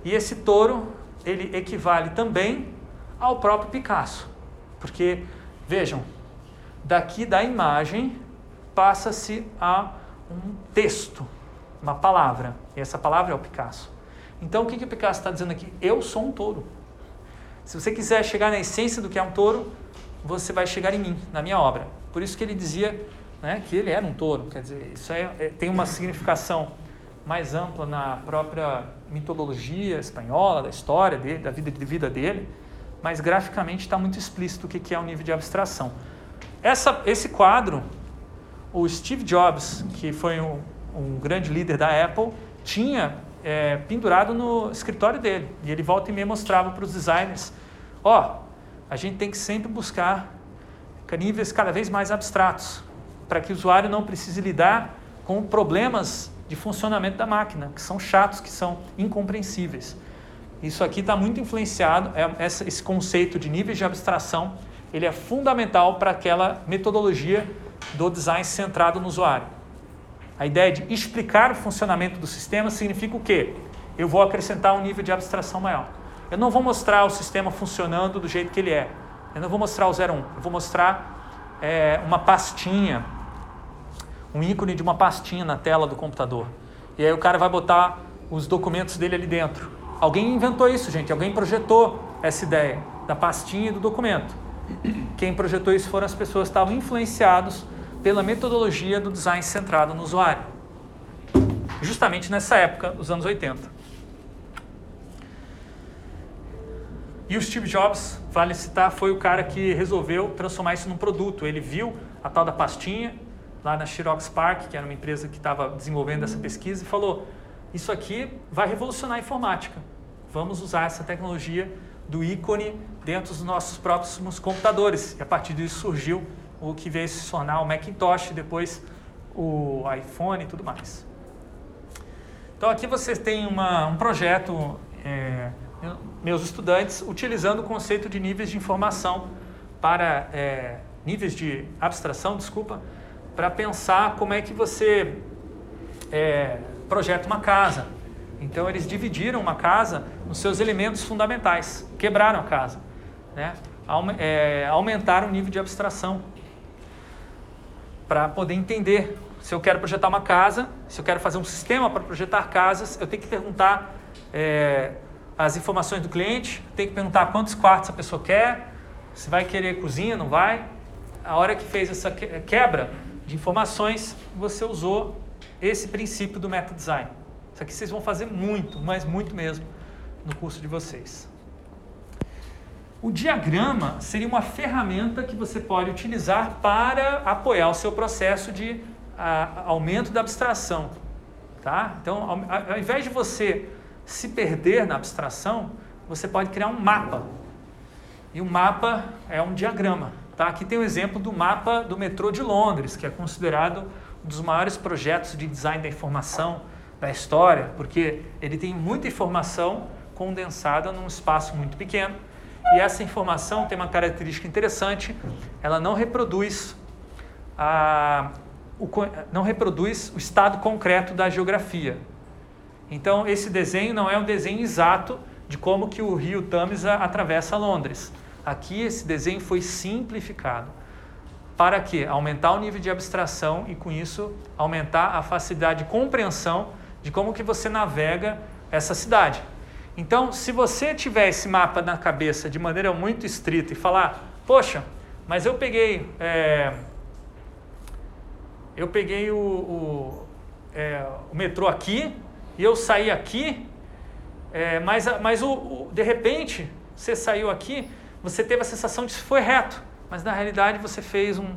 E esse touro ele equivale também ao próprio Picasso, porque vejam, daqui da imagem passa-se a um texto, uma palavra. E essa palavra é o Picasso. Então o que, que Picasso está dizendo aqui? Eu sou um touro. Se você quiser chegar na essência do que é um touro, você vai chegar em mim, na minha obra. Por isso que ele dizia né, que ele era um touro. Quer dizer, isso é, é, tem uma significação mais ampla na própria mitologia espanhola, da história dele, da vida de vida dele, mas graficamente está muito explícito o que, que é o nível de abstração. Essa, esse quadro, o Steve Jobs, que foi um, um grande líder da Apple, tinha é, pendurado no escritório dele. E ele volta e meia mostrava para os designers: ó, oh, a gente tem que sempre buscar níveis cada vez mais abstratos, para que o usuário não precise lidar com problemas de funcionamento da máquina, que são chatos, que são incompreensíveis. Isso aqui está muito influenciado, é, esse conceito de níveis de abstração, ele é fundamental para aquela metodologia do design centrado no usuário. A ideia de explicar o funcionamento do sistema significa o quê? Eu vou acrescentar um nível de abstração maior. Eu não vou mostrar o sistema funcionando do jeito que ele é. Eu não vou mostrar o 01. Eu vou mostrar é, uma pastinha, um ícone de uma pastinha na tela do computador. E aí o cara vai botar os documentos dele ali dentro. Alguém inventou isso, gente. Alguém projetou essa ideia da pastinha e do documento. Quem projetou isso foram as pessoas que estavam influenciados pela metodologia do design centrado no usuário. justamente nessa época, dos anos 80. E o Steve Jobs, vale citar, foi o cara que resolveu transformar isso num produto. Ele viu a tal da pastinha lá na Xerox Park, que era uma empresa que estava desenvolvendo essa pesquisa, e falou: Isso aqui vai revolucionar a informática. Vamos usar essa tecnologia do ícone dentro dos nossos próximos computadores. E a partir disso surgiu o que veio se tornar o Macintosh, depois o iPhone e tudo mais. Então aqui vocês têm uma, um projeto, é, meus estudantes, utilizando o conceito de níveis de informação para é, níveis de abstração, desculpa, para pensar como é que você é, projeta uma casa. Então eles dividiram uma casa nos seus elementos fundamentais, quebraram a casa, né? É, aumentaram o nível de abstração para poder entender se eu quero projetar uma casa, se eu quero fazer um sistema para projetar casas, eu tenho que perguntar é, as informações do cliente, tenho que perguntar quantos quartos a pessoa quer, se vai querer cozinha, não vai. A hora que fez essa quebra de informações, você usou esse princípio do meta design. Isso aqui vocês vão fazer muito, mas muito mesmo, no curso de vocês. O diagrama seria uma ferramenta que você pode utilizar para apoiar o seu processo de a, aumento da abstração. Tá? Então, ao, ao invés de você se perder na abstração, você pode criar um mapa. E o mapa é um diagrama. Tá? Aqui tem o um exemplo do mapa do metrô de Londres, que é considerado um dos maiores projetos de design da informação da história, porque ele tem muita informação condensada num espaço muito pequeno e essa informação tem uma característica interessante, ela não reproduz, a, o, não reproduz o estado concreto da geografia. Então, esse desenho não é um desenho exato de como que o rio Tamisa atravessa Londres. Aqui, esse desenho foi simplificado. Para quê? Aumentar o nível de abstração e, com isso, aumentar a facilidade de compreensão de como que você navega essa cidade. Então, se você tiver esse mapa na cabeça de maneira muito estrita e falar, poxa, mas eu peguei, é, eu peguei o, o, é, o, metrô aqui e eu saí aqui, é, mas, mas o, o, de repente você saiu aqui, você teve a sensação de que foi reto, mas na realidade você fez um,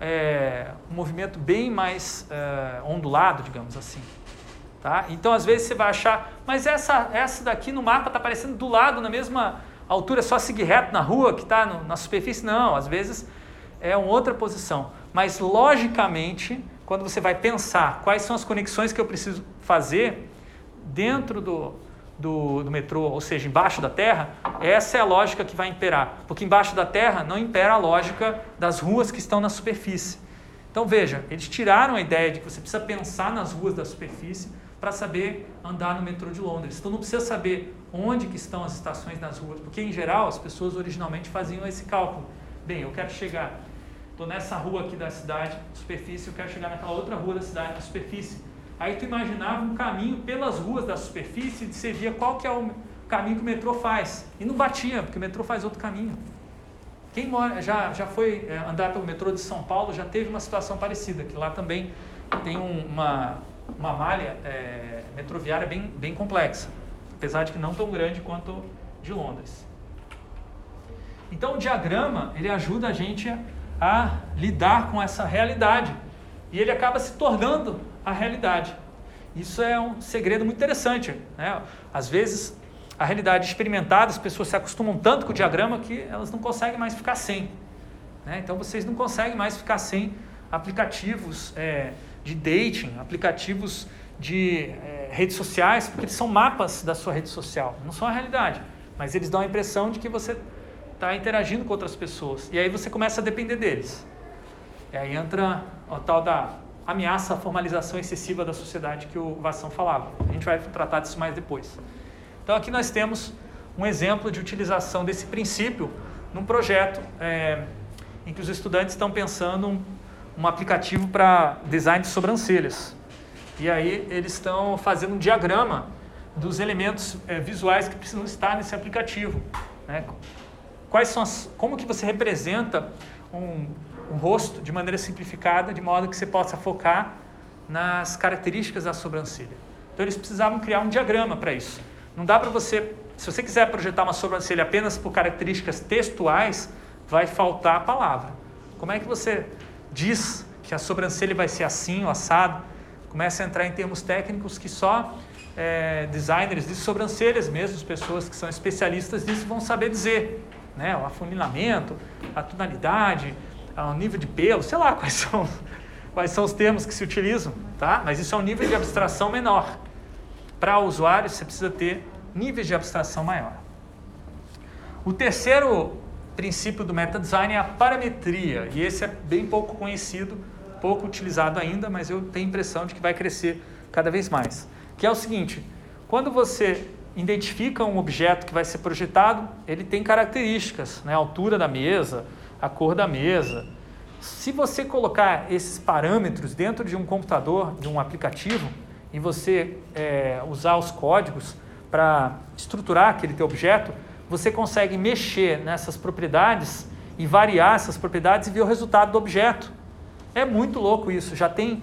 é, um movimento bem mais é, ondulado, digamos assim. Tá? Então, às vezes, você vai achar, mas essa, essa daqui no mapa está aparecendo do lado, na mesma altura, só seguir reto na rua, que está na superfície. Não, às vezes é uma outra posição. Mas, logicamente, quando você vai pensar quais são as conexões que eu preciso fazer dentro do, do, do, metrô, ou seja, embaixo da terra, essa é a lógica que vai imperar. Porque embaixo da terra não impera a lógica das ruas que estão na superfície. Então veja, eles tiraram a ideia de que você precisa pensar nas ruas da superfície para saber andar no metrô de Londres. Então não precisa saber onde que estão as estações nas ruas, porque em geral as pessoas originalmente faziam esse cálculo. Bem, eu quero chegar, estou nessa rua aqui da cidade, superfície, eu quero chegar naquela outra rua da cidade, superfície. Aí tu imaginava um caminho pelas ruas da superfície e você via qual que é o caminho que o metrô faz. E não batia, porque o metrô faz outro caminho. Quem mora, já, já foi é, andar pelo metrô de São Paulo já teve uma situação parecida, que lá também tem um, uma, uma malha é, metroviária bem, bem complexa, apesar de que não tão grande quanto de Londres. Então o diagrama ele ajuda a gente a, lidar com essa realidade e ele acaba se tornando a realidade. Isso é um segredo muito interessante. Né? Às vezes a realidade experimentada, as pessoas se acostumam tanto com o diagrama que elas não conseguem mais ficar sem. Né? Então vocês não conseguem mais ficar sem aplicativos é, de dating, aplicativos de é, redes sociais, porque eles são mapas da sua rede social, não são a realidade, mas eles dão a impressão de que você está interagindo com outras pessoas. E aí você começa a depender deles. E aí entra o tal da ameaça à formalização excessiva da sociedade que o Vassão falava. A gente vai tratar disso mais depois. Então aqui nós temos um exemplo de utilização desse princípio num projeto é, em que os estudantes estão pensando aplicativo para design de sobrancelhas. E aí eles estão fazendo um diagrama dos elementos é, visuais que precisam estar nesse aplicativo. Né? Quais são as, como que você representa um, um, rosto de maneira simplificada, de modo que você possa focar nas características da sobrancelha. Então eles precisavam criar um diagrama para isso. Não dá para você, se você quiser projetar uma sobrancelha apenas por características textuais, vai faltar a palavra. Como é que você diz que a sobrancelha vai ser assim ou assado? Começa a entrar em termos técnicos que só é, designers de sobrancelhas mesmo, pessoas que são especialistas nisso, vão saber dizer. Né? O afunilamento, a tonalidade, o nível de pelo, sei lá quais (laughs) são, quais são os termos que se utilizam, tá? Mas isso é um nível de abstração menor. Para o usuário, você precisa ter níveis de abstração maior. O terceiro princípio do meta-design é a parametria, e esse é bem pouco conhecido, pouco utilizado ainda, mas eu tenho a impressão de que vai crescer cada vez mais que é o seguinte: quando você identifica um objeto que vai ser projetado, ele tem características, né? a altura da mesa, a cor da mesa. Se você colocar esses parâmetros dentro de um computador, de um aplicativo, e você é, usar os códigos para estruturar aquele teu objeto, você consegue mexer nessas propriedades e variar essas propriedades e ver o resultado do objeto. É muito louco isso. Já tem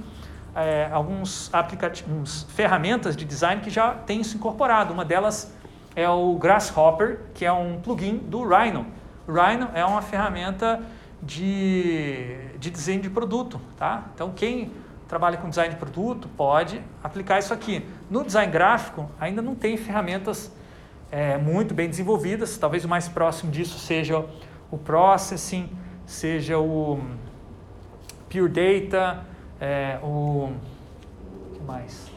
é, alguns aplicativos, ferramentas de design que já tem isso incorporado. Uma delas é o Grasshopper, que é um plugin do Rhino. O Rhino é uma ferramenta de, de desenho de produto, tá? Então quem trabalha com design de produto pode aplicar isso aqui. No design gráfico ainda não tem ferramentas é, muito bem desenvolvidas. Talvez o mais próximo disso seja o processing, seja o Pure Data, é, o que mais?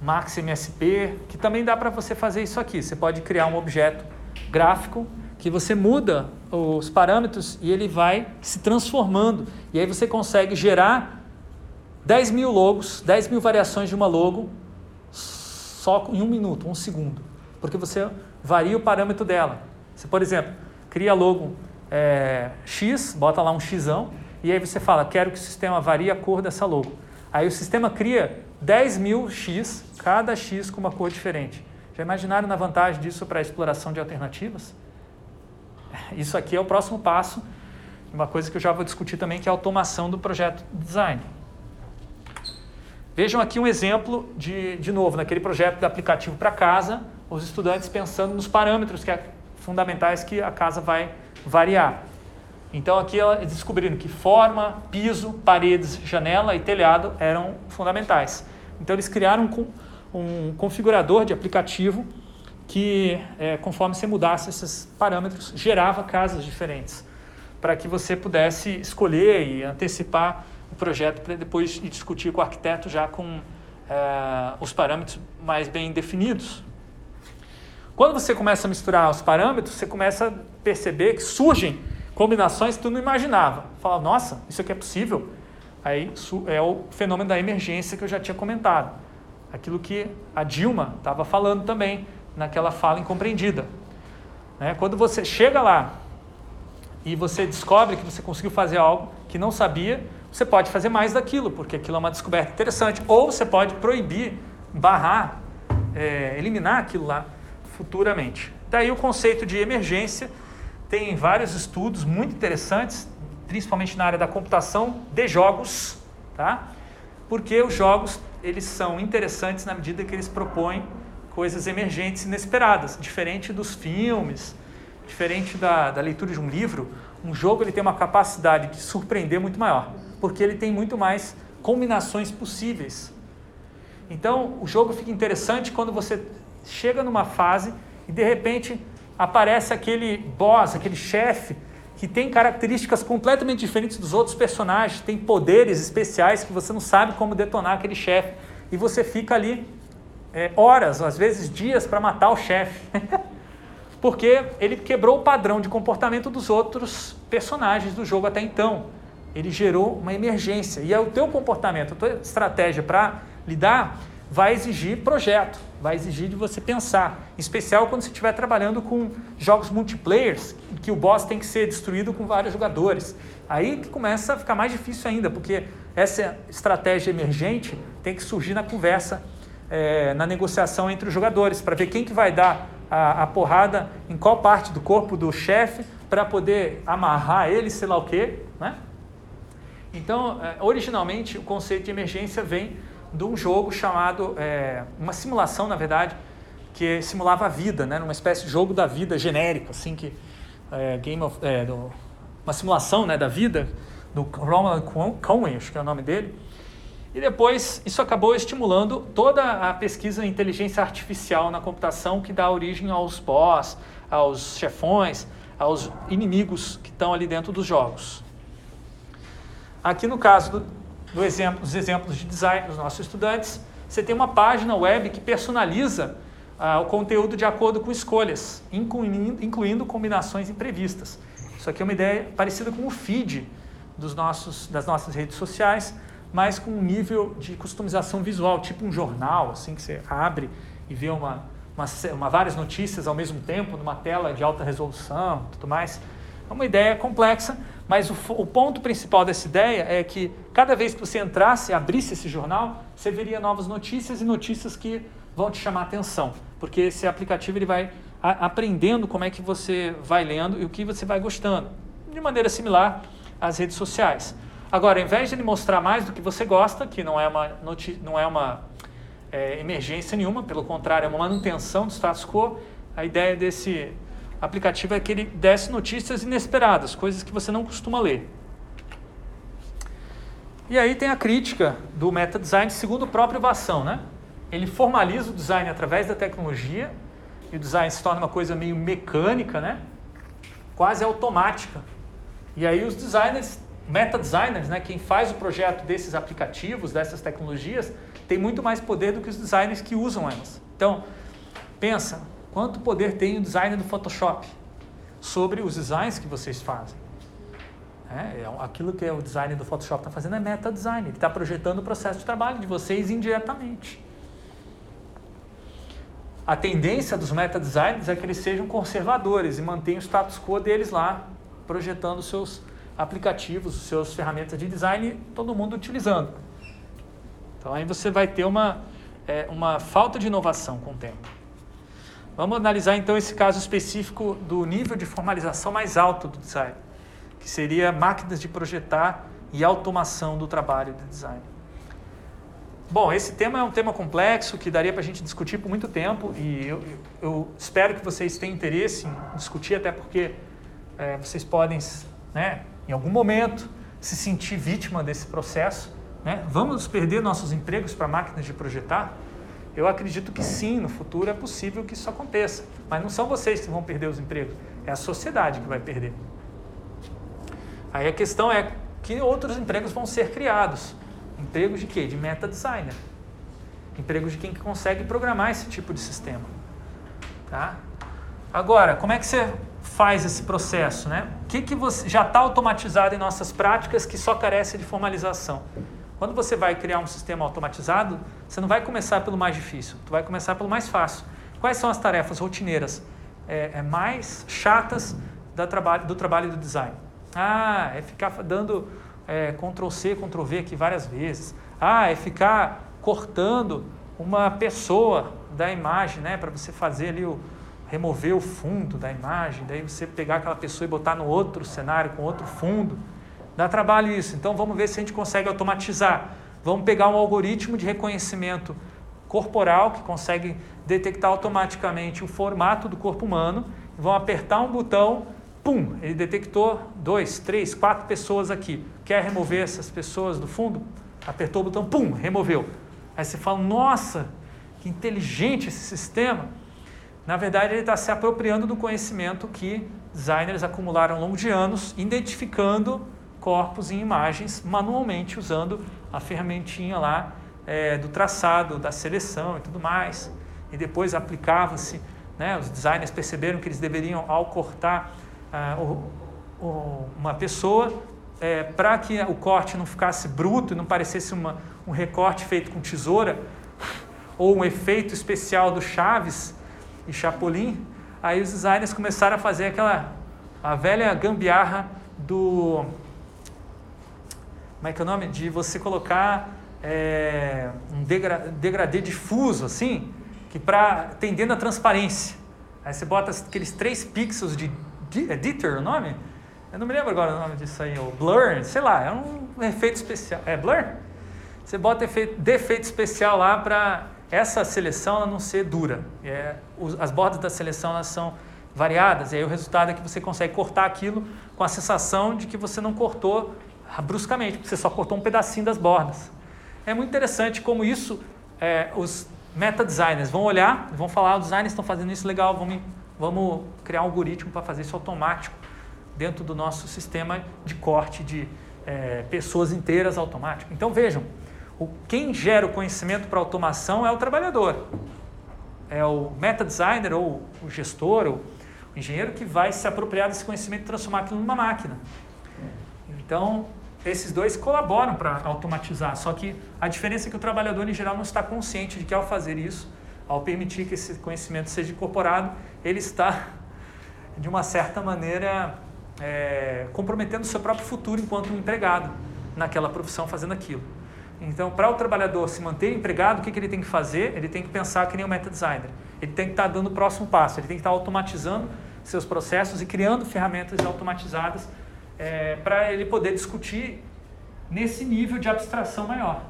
MaxMSP, que também dá para você fazer isso aqui. Você pode criar um objeto gráfico que você muda os parâmetros e ele vai se transformando. E aí você consegue gerar 10 mil logos, 10 mil variações de uma logo só em um minuto, um segundo. Porque você varia o parâmetro dela. Você, por exemplo, cria logo é, X, bota lá um X, e aí você fala, quero que o sistema varie a cor dessa logo. Aí o sistema cria 10 mil X, cada X com uma cor diferente. Já imaginaram na vantagem disso para a exploração de alternativas? Isso aqui é o próximo passo, uma coisa que eu já vou discutir também, que é a automação do projeto de design. Vejam aqui um exemplo de, de novo, naquele projeto de aplicativo para casa, os estudantes pensando nos parâmetros que é fundamentais que a casa vai variar. Então aqui eles descobriram que forma, piso, paredes, janela e telhado eram fundamentais. Então eles criaram um configurador de aplicativo que, é, conforme você mudasse esses parâmetros, gerava casas diferentes, para que você pudesse escolher e antecipar o projeto para depois ir discutir com o arquiteto já com é, os parâmetros mais bem definidos. Quando você começa a misturar os parâmetros, você começa a perceber que surgem combinações que tu não imaginava. Fala, nossa, isso aqui é possível? Aí é o fenômeno da emergência que eu já tinha comentado. Aquilo que a Dilma estava falando também naquela fala incompreendida. Né? Quando você chega lá e você descobre que você conseguiu fazer algo que não sabia, você pode fazer mais daquilo, porque aquilo é uma descoberta interessante. Ou você pode proibir, barrar, é, eliminar aquilo lá futuramente. Daí o conceito de emergência tem vários estudos muito interessantes, principalmente na área da computação de jogos, tá? Porque os jogos eles são interessantes na medida que eles propõem coisas emergentes, inesperadas, diferente dos filmes, diferente da, da leitura de um livro. Um jogo ele tem uma capacidade de surpreender muito maior, porque ele tem muito mais combinações possíveis. Então, o jogo fica interessante quando você chega numa fase e de repente aparece aquele boss, aquele chefe, que tem características completamente diferentes dos outros personagens, tem poderes especiais que você não sabe como detonar aquele chefe. E você fica ali é, horas, às vezes dias, para matar o chefe. (laughs) Porque ele quebrou o padrão de comportamento dos outros personagens do jogo até então. Ele gerou uma emergência. E é o teu comportamento, a tua estratégia para lidar vai exigir projeto, vai exigir de você pensar, em especial quando você estiver trabalhando com jogos multiplayers, que o boss tem que ser destruído com vários jogadores. Aí que começa a ficar mais difícil ainda, porque essa estratégia emergente tem que surgir na conversa, é, na negociação entre os jogadores, para ver quem que vai dar a, a porrada em qual parte do corpo do chefe para poder amarrar ele, sei lá o quê, né? Então, é, originalmente, o conceito de emergência vem de um jogo chamado, é, uma simulação, na verdade, que simulava a vida, né? uma espécie de jogo da vida genérico, assim, que é, Game of, é, do, uma simulação né, da vida do Ronald Conway, acho que é o nome dele. E depois isso acabou estimulando toda a pesquisa em inteligência artificial na computação que dá origem aos boss, aos chefões, aos inimigos que estão ali dentro dos jogos. Aqui no caso do, do exemplo, dos exemplos de design dos nossos estudantes, você tem uma página web que personaliza ah, o conteúdo de acordo com escolhas, incluindo, incluindo combinações imprevistas. Isso aqui é uma ideia parecida com o feed dos nossos, das nossas redes sociais, mas com um nível de customização visual, tipo um jornal, assim que você abre e vê uma, uma, uma várias notícias ao mesmo tempo numa tela de alta resolução, tudo mais. É uma ideia complexa, mas o, o, ponto principal dessa ideia é que cada vez que você entrasse abrisse esse jornal, você veria novas notícias e notícias que vão te chamar a atenção, porque esse aplicativo ele vai a, aprendendo como é que você vai lendo e o que você vai gostando, de maneira similar às redes sociais. Agora, ao invés de ele mostrar mais do que você gosta, que não é uma, não é uma é, emergência nenhuma, pelo contrário, é uma manutenção do status quo, a ideia desse aplicativo é que ele desse notícias inesperadas, coisas que você não costuma ler. E aí tem a crítica do meta design segundo o próprio Vação, né? Ele formaliza o design através da tecnologia e o design se torna uma coisa meio mecânica, né? Quase automática. E aí os designers, meta designers, né, quem faz o projeto desses aplicativos, dessas tecnologias, tem muito mais poder do que os designers que usam elas. Então, pensa, quanto poder tem o designer do Photoshop sobre os designs que vocês fazem? É, é aquilo que o designer do Photoshop está fazendo é meta design, ele está projetando o processo de trabalho de vocês indiretamente. A tendência dos meta designers é que eles sejam conservadores e mantenham o status quo deles lá, projetando seus aplicativos, seus ferramentas de design, todo mundo utilizando. Então aí você vai ter uma, é, uma falta de inovação com o tempo. Vamos analisar então esse caso específico do nível de formalização mais alto do design, que seria máquinas de projetar e automação do trabalho de design. Bom, esse tema é um tema complexo que daria para a gente discutir por muito tempo e eu, eu, espero que vocês tenham interesse em discutir, até porque é, vocês podem, né, em algum momento, se sentir vítima desse processo né? Vamos perder nossos empregos para máquinas de projetar? Eu acredito que sim, no futuro é possível que isso aconteça. Mas não são vocês que vão perder os empregos, é a sociedade que vai perder. Aí a questão é que outros empregos vão ser criados. Empregos de quê? De meta designer. Empregos de quem consegue programar esse tipo de sistema. Tá? Agora, como é que você faz esse processo? Né? O que, que você, já está automatizado em nossas práticas que só carece de formalização? Quando você vai criar um sistema automatizado, você não vai começar pelo mais difícil, tu vai começar pelo mais fácil. Quais são as tarefas rotineiras é, é mais chatas da do trabalho do design? Ah, é ficar dando é, Ctrl C, Ctrl V aqui várias vezes. Ah, é ficar cortando uma pessoa da imagem, né, para você fazer ali o remover o fundo da imagem, daí você pegar aquela pessoa e botar no outro cenário com outro fundo. Dá trabalho isso. Então vamos ver se a gente consegue automatizar. Vamos pegar um algoritmo de reconhecimento corporal que consegue detectar automaticamente o formato do corpo humano. Vão apertar um botão, pum, ele detectou dois, três, quatro pessoas aqui. Quer remover essas pessoas do fundo? Apertou o botão, pum, removeu. Aí você fala, nossa, que inteligente esse sistema. Na verdade, ele está se apropriando do conhecimento que designers acumularam ao longo de anos, identificando corpos em imagens manualmente usando a ferramentinha lá é, do traçado, da seleção e tudo mais. E depois aplicava-se, né, os designers perceberam que eles deveriam, ao cortar ah, o, o, uma pessoa, é, para que o corte não ficasse bruto não parecesse uma, um recorte feito com tesoura, ou um efeito especial do Chaves e Chapolin, aí os designers começaram a fazer aquela a velha gambiarra do como é que é o nome? De você colocar é, um degra, degradê difuso, assim, que para tendendo a transparência. Aí você bota aqueles três pixels de, de é Dieter o nome? Eu não me lembro agora o nome disso aí, o blur, sei lá, é um efeito especial. É blur? Você bota efeito, defeito especial lá para essa seleção não ser dura. É, os, as bordas da seleção elas são variadas, e aí o resultado é que você consegue cortar aquilo com a sensação de que você não cortou bruscamente, porque você só cortou um pedacinho das bordas. É muito interessante como isso, é, os meta designers vão olhar, vão falar, os designers estão fazendo isso legal, vamos, vamos criar um algoritmo para fazer isso automático dentro do nosso sistema de corte de é, pessoas inteiras automático. Então vejam, o, quem gera o conhecimento para automação é o trabalhador. É o meta designer ou o gestor ou o engenheiro que vai se apropriar desse conhecimento e transformar aquilo numa máquina. Então, esses dois colaboram para automatizar, só que a diferença é que o trabalhador em geral não está consciente de que ao fazer isso, ao permitir que esse conhecimento seja incorporado, ele está, de uma certa maneira, é, comprometendo o seu próprio futuro enquanto empregado naquela profissão fazendo aquilo. Então, para o trabalhador se manter empregado, o que, que ele tem que fazer? Ele tem que pensar que nem o meta designer. Ele tem que estar dando o próximo passo, ele tem que estar automatizando seus processos e criando ferramentas automatizadas é, para ele poder discutir nesse nível de abstração maior.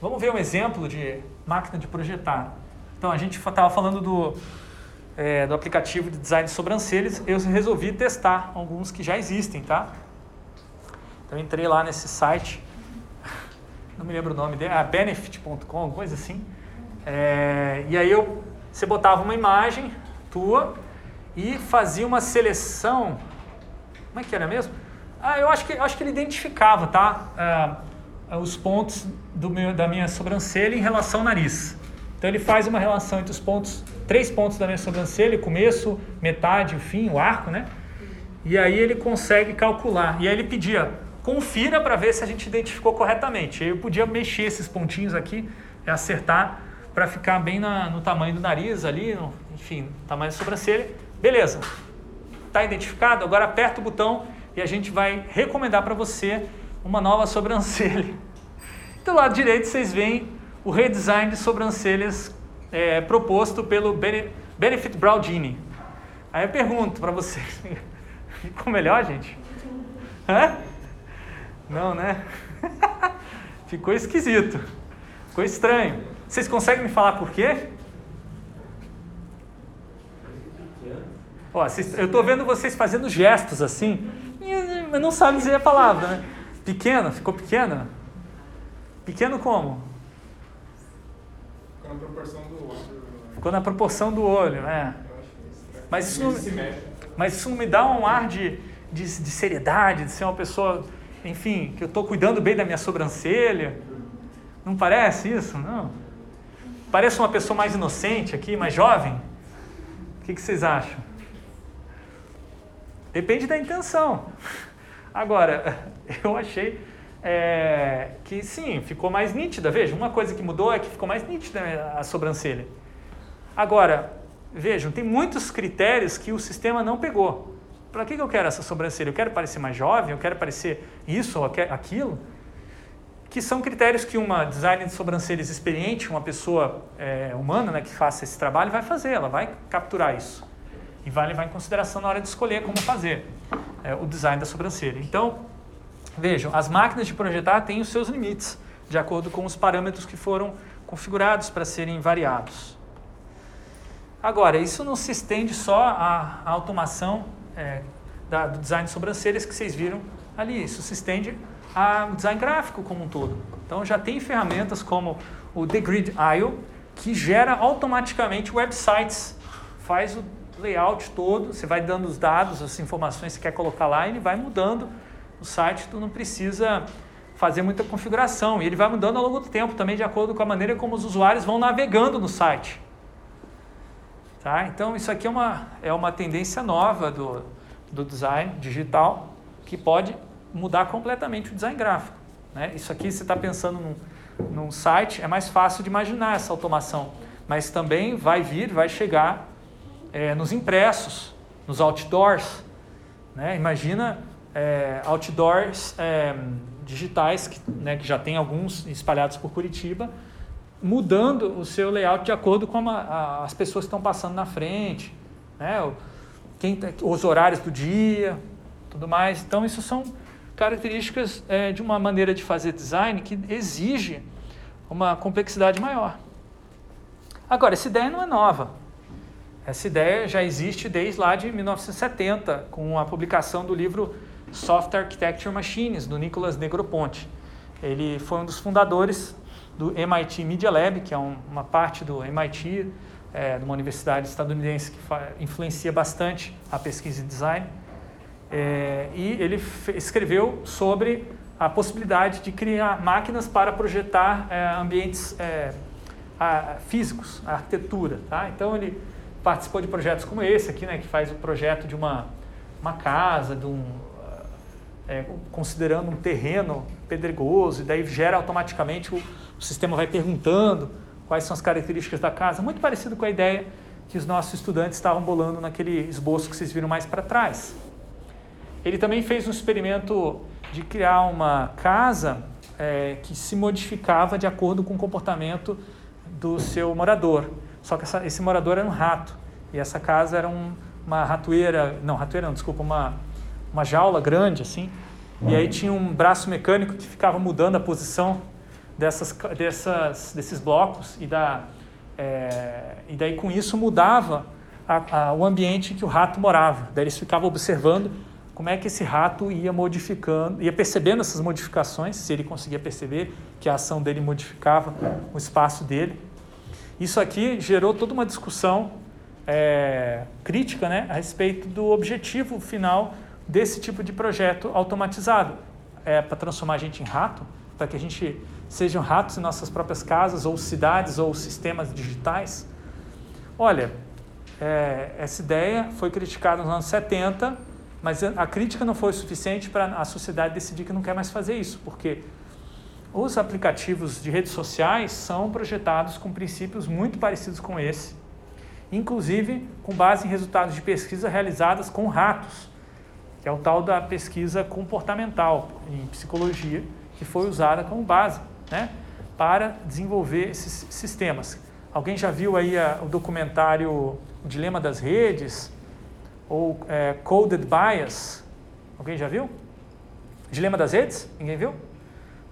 Vamos ver um exemplo de máquina de projetar. Então, a gente estava falando do, é, do aplicativo de design de sobrancelhas, eu resolvi testar alguns que já existem, tá? Então, entrei lá nesse site, não me lembro o nome dele, ah, benefit.com, coisa assim. É, e aí eu, você botava uma imagem tua e fazia uma seleção. Como é que era mesmo? Ah, eu acho que, acho que ele identificava, tá? Ah, os pontos do meu, da minha sobrancelha em relação ao nariz. Então ele faz uma relação entre os pontos, três pontos da minha sobrancelha, começo, metade, o fim, o arco, né? E aí ele consegue calcular. E aí ele pedia, confira para ver se a gente identificou corretamente. Eu podia mexer esses pontinhos aqui, acertar para ficar bem na, no tamanho do nariz ali, no, enfim, tamanho da sobrancelha. Beleza. Está identificado? Agora aperta o botão e a gente vai recomendar para você uma nova sobrancelha. (laughs) Do lado direito vocês veem o redesign de sobrancelhas é, proposto pelo Benefit Braudini. Aí eu pergunto para vocês, (laughs) ficou melhor, gente? Hã? Não, né? (laughs) ficou esquisito, ficou estranho. Vocês conseguem me falar por quê? Ó, eu estou vendo vocês fazendo gestos assim, mas não sabe dizer a palavra, né? Pequeno, ficou pequeno? Pequeno como? na proporção do olho. Ficou na proporção do olho, né? Mas isso, não, mas isso não me dá um ar de, de, de seriedade, de ser uma pessoa, enfim, que eu estou cuidando bem da minha sobrancelha. Não parece isso? Não. Parece uma pessoa mais inocente aqui, mais jovem? O que, que vocês acham? Depende da intenção. Agora, (laughs) eu achei é, que sim, ficou mais nítida. Veja, uma coisa que mudou é que ficou mais nítida a sobrancelha. Agora, vejam, tem muitos critérios que o sistema não pegou. Para que, que eu quero essa sobrancelha? Eu quero parecer mais jovem, eu quero parecer isso ou aquilo? Que são critérios que uma designer de sobrancelhas experiente, uma pessoa é, humana né, que faça esse trabalho, vai fazer, ela vai capturar isso. E vai levar em consideração na hora de escolher como fazer é, o design da sobrancelha. Então, Vejam, as máquinas de projetar têm os seus limites, de acordo com os parâmetros que foram configurados para serem variados. Agora, isso não se estende só à, à automação é, da, do design de sobrancelhas que vocês viram ali, isso se estende ao design gráfico como um todo. Então já tem ferramentas como o The Grid IO, que gera automaticamente websites, faz o layout todo, você vai dando os dados, as informações que quer colocar lá, e ele vai mudando o site tu não precisa fazer muita configuração e ele vai mudando ao longo do tempo também de acordo com a maneira como os usuários vão navegando no site. Tá? Então isso aqui é uma, é uma tendência nova do, do design digital que pode mudar completamente o design gráfico. Né? Isso aqui você está pensando num, num site, é mais fácil de imaginar essa automação, mas também vai vir, vai chegar é, nos impressos, nos outdoors. Né? Imagina é, outdoors é, digitais, que, né, que já tem alguns espalhados por Curitiba, mudando o seu layout de acordo com a, a, as pessoas que estão passando na frente, né? Quem, tá, os horários do dia, tudo mais. Então, isso são características é, de uma maneira de fazer design que exige uma complexidade maior. Agora, essa ideia não é nova. Essa ideia já existe desde lá de 1970, com a publicação do livro Software Architecture Machines, do Nicolas Negroponte. Ele foi um dos fundadores do MIT Media Lab, que é um, uma parte do MIT, é, uma universidade estadunidense que influencia bastante a pesquisa e design. É, e ele escreveu sobre a possibilidade de criar máquinas para projetar é, ambientes é, a, físicos, a arquitetura. Tá? Então ele participou de projetos como esse aqui, né, que faz o projeto de uma, uma casa, de um, é, considerando um terreno pedregoso, e daí gera automaticamente o, o sistema vai perguntando quais são as características da casa, muito parecido com a ideia que os nossos estudantes estavam bolando naquele esboço que vocês viram mais para trás. Ele também fez um experimento de criar uma casa é, que se modificava de acordo com o comportamento do seu morador. Só que essa, esse morador era um rato e essa casa era um, uma ratoeira, não, ratoeira não, desculpa, uma, uma jaula grande assim. E aí tinha um braço mecânico que ficava mudando a posição dessas, dessas, desses blocos e, da, é, e daí com isso mudava a, a, o ambiente que o rato morava. Daí eles ficavam observando como é que esse rato ia modificando, ia percebendo essas modificações, se ele conseguia perceber que a ação dele modificava o espaço dele. Isso aqui gerou toda uma discussão é, crítica né, a respeito do objetivo final desse tipo de projeto automatizado. É para transformar a gente em rato, para que a gente sejam ratos em nossas próprias casas, ou cidades, ou sistemas digitais? Olha, é, essa ideia foi criticada nos anos 70, mas a crítica não foi suficiente para a sociedade decidir que não quer mais fazer isso, porque os aplicativos de redes sociais são projetados com princípios muito parecidos com esse, inclusive com base em resultados de pesquisa realizadas com ratos, que é o tal da pesquisa comportamental em psicologia, que foi usada como base né, para desenvolver esses sistemas. Alguém já viu aí a, o documentário O Dilema das Redes ou é, Coded Bias? Alguém já viu? Dilema das Redes? Ninguém viu?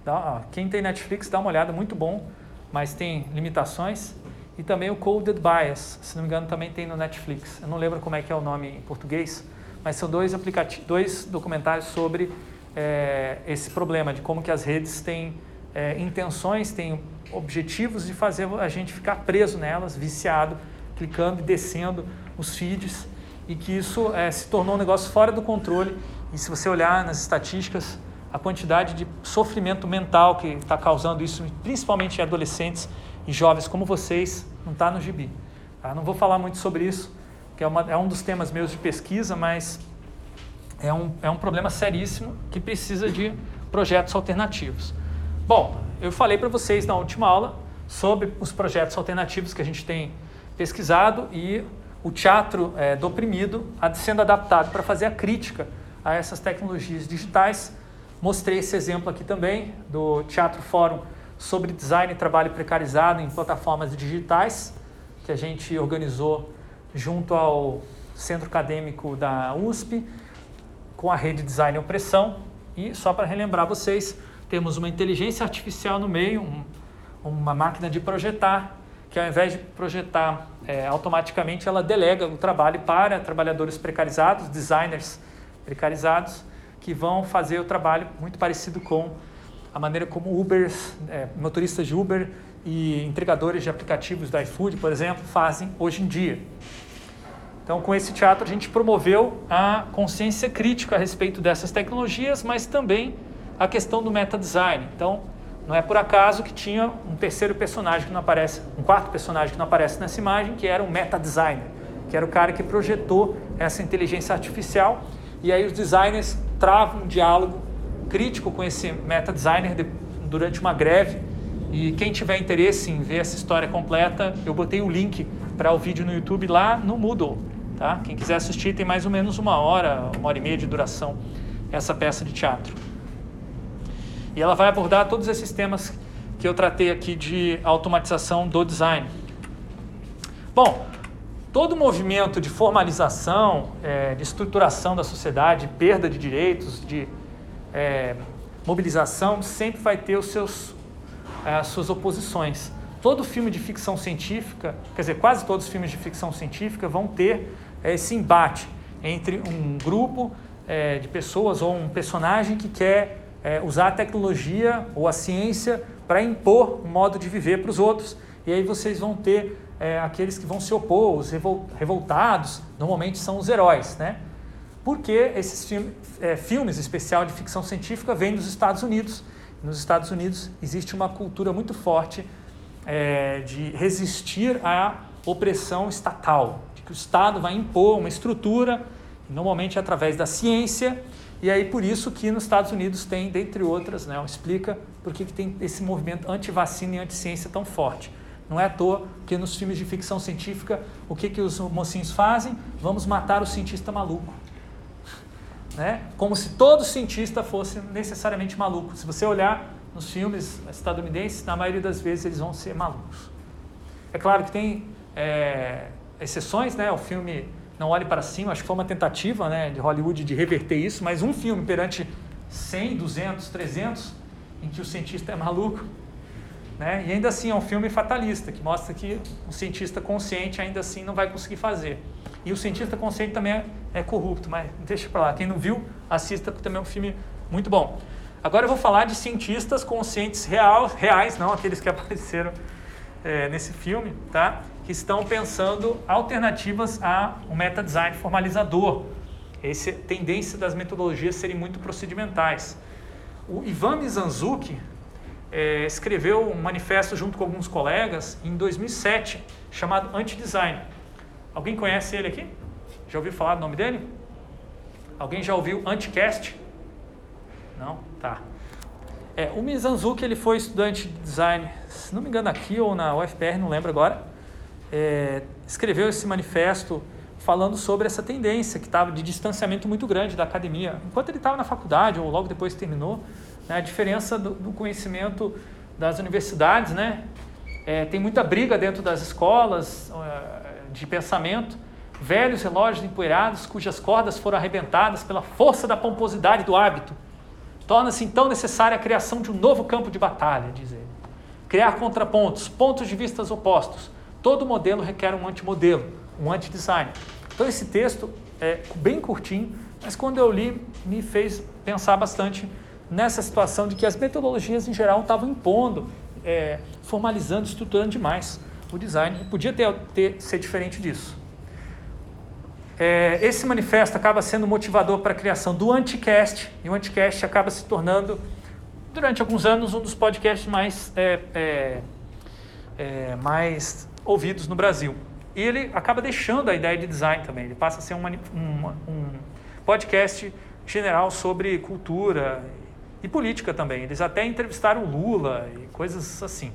Dá, ó, quem tem Netflix dá uma olhada, muito bom, mas tem limitações. E também o Coded Bias, se não me engano, também tem no Netflix. Eu não lembro como é que é o nome em português, mas são dois, dois documentários sobre é, esse problema de como que as redes têm é, intenções, têm objetivos de fazer a gente ficar preso nelas, viciado, clicando e descendo os feeds, e que isso é, se tornou um negócio fora do controle. E se você olhar nas estatísticas, a quantidade de sofrimento mental que está causando isso, principalmente em adolescentes e jovens como vocês, não está no gibi. Tá? Não vou falar muito sobre isso, que é, uma, é um dos temas meus de pesquisa, mas é um, é um problema seríssimo que precisa de projetos alternativos. Bom, eu falei para vocês na última aula sobre os projetos alternativos que a gente tem pesquisado e o teatro é, do oprimido sendo adaptado para fazer a crítica a essas tecnologias digitais. Mostrei esse exemplo aqui também do Teatro Fórum sobre design e trabalho precarizado em plataformas digitais, que a gente organizou junto ao Centro Acadêmico da USP, com a rede Design e Opressão. E só para relembrar vocês, temos uma inteligência artificial no meio, um, uma máquina de projetar, que ao invés de projetar é, automaticamente, ela delega o trabalho para trabalhadores precarizados, designers precarizados, que vão fazer o trabalho muito parecido com a maneira como Uber, é, motoristas de Uber e entregadores de aplicativos da iFood, por exemplo, fazem hoje em dia. Então, com esse teatro, a gente promoveu a consciência crítica a respeito dessas tecnologias, mas também a questão do meta design. Então, não é por acaso que tinha um terceiro personagem que não aparece, um quarto personagem que não aparece nessa imagem, que era um meta designer, que era o cara que projetou essa inteligência artificial. E aí os designers travam um diálogo crítico com esse meta designer de, durante uma greve. E quem tiver interesse em ver essa história completa, eu botei o link para o vídeo no YouTube lá no Moodle. Tá? Quem quiser assistir tem mais ou menos uma hora, uma hora e meia de duração essa peça de teatro. E ela vai abordar todos esses temas que eu tratei aqui de automatização do design. Bom, todo movimento de formalização, é, de estruturação da sociedade, perda de direitos, de é, mobilização, sempre vai ter os seus, é, as suas oposições. Todo filme de ficção científica, quer dizer, quase todos os filmes de ficção científica vão ter é, esse embate entre um grupo é, de pessoas ou um personagem que quer é, usar a tecnologia ou a ciência para impor um modo de viver para os outros. E aí vocês vão ter é, aqueles que vão se opor, os revol revoltados, normalmente são os heróis, né? Porque esses film é, filmes especial de ficção científica vêm dos Estados Unidos. Nos Estados Unidos existe uma cultura muito forte é, de resistir à opressão estatal, de que o Estado vai impor uma estrutura, normalmente através da ciência, e aí por isso que nos Estados Unidos tem, dentre outras, né, explica por que tem esse movimento anti-vacina e anti-ciência tão forte. Não é à toa que nos filmes de ficção científica, o que, que os mocinhos fazem? Vamos matar o cientista maluco. Né? Como se todo cientista fosse necessariamente maluco. Se você olhar nos filmes estadunidenses, na maioria das vezes eles vão ser malucos. É claro que tem é, exceções, né? O filme Não Olhe Para Cima, acho que foi uma tentativa né, de Hollywood de reverter isso, mas um filme perante 100, 200, 300, em que o cientista é maluco, né? E ainda assim é um filme fatalista, que mostra que o cientista consciente ainda assim não vai conseguir fazer. E o cientista consciente também é, é corrupto, mas deixa para lá. Quem não viu, assista, porque também é um filme muito bom. Agora eu vou falar de cientistas conscientes real, reais, não aqueles que (laughs) apareceram é, nesse filme, tá? Que estão pensando alternativas a um meta-design formalizador. Essa tendência das metodologias serem muito procedimentais. O Ivan Mizanzuki, é, escreveu um manifesto junto com alguns colegas em 2007, chamado Anti-Design. Alguém conhece ele aqui? Já ouviu falar do nome dele? Alguém já ouviu Anticast? Não? Tá. É, o Mizanzuki ele foi estudante de design, se não me engano aqui ou na UFPR, não lembro agora. É, escreveu esse manifesto falando sobre essa tendência que estava de distanciamento muito grande da academia. Enquanto ele estava na faculdade ou logo depois terminou, né? A diferença do, do, conhecimento das universidades, né? É, tem muita briga dentro das escolas de pensamento. Velhos relógios empoeirados, cujas cordas foram arrebentadas pela força da pomposidade do hábito. Torna-se então necessária a criação de um novo campo de batalha, diz ele. Criar contrapontos, pontos de vistas opostos. Todo modelo requer um antimodelo, um antidesign. Então esse texto é bem curtinho, mas quando eu li me fez pensar bastante nessa situação de que as metodologias em geral estavam impondo, é, formalizando, estruturando demais o design. E podia ter, ter, ser diferente disso. É, esse manifesto acaba sendo motivador para a criação do Anticast, e o Anticast acaba se tornando, durante alguns anos, um dos podcasts mais, é, é, é mais ouvidos no Brasil. E ele acaba deixando a ideia de design também, ele passa a ser um, um, um podcast general sobre cultura e política também. Eles até entrevistaram Lula e coisas assim.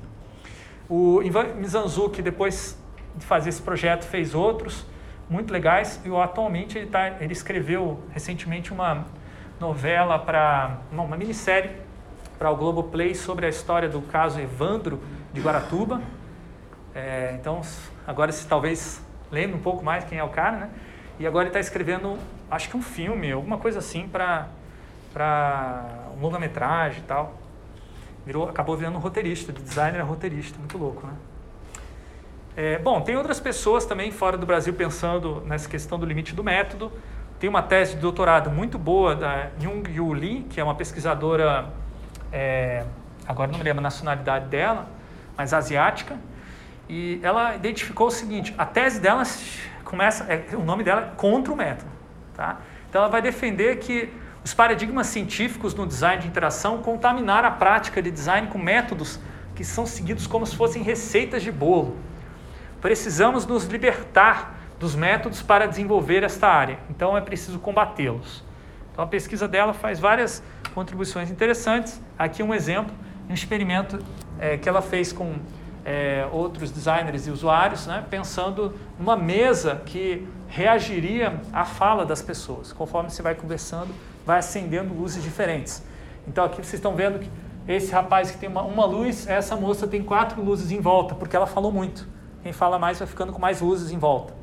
O Ivan Mizanzuki, depois de fazer esse projeto, fez outros muito legais e atualmente ele, tá, ele escreveu recentemente uma novela para uma minissérie para o Globoplay sobre a história do caso Evandro de Guaratuba. É, então, agora se talvez lembre um pouco mais quem é o cara, né? E agora ele está escrevendo, acho que um filme, alguma coisa assim para um longa-metragem e tal. Virou, acabou virando um roteirista, de designer a roteirista, muito louco, né? É, bom, tem outras pessoas também fora do Brasil pensando nessa questão do limite do método. Tem uma tese de doutorado muito boa da Jung Yu Lee, que é uma pesquisadora, é, agora não me lembro a nacionalidade dela, mas asiática. E ela identificou o seguinte: a tese dela começa, é, o nome dela é contra o método. Tá? Então ela vai defender que os paradigmas científicos no design de interação contaminaram a prática de design com métodos que são seguidos como se fossem receitas de bolo. Precisamos nos libertar dos métodos para desenvolver esta área, então é preciso combatê-los. Então a pesquisa dela faz várias contribuições interessantes. Aqui um exemplo, um experimento é, que ela fez com é, outros designers e usuários, né, pensando numa mesa que reagiria à fala das pessoas. Conforme você vai conversando, vai acendendo luzes diferentes. Então aqui vocês estão vendo que esse rapaz que tem uma, uma luz, essa moça tem quatro luzes em volta, porque ela falou muito. Quem fala mais vai ficando com mais luzes em volta.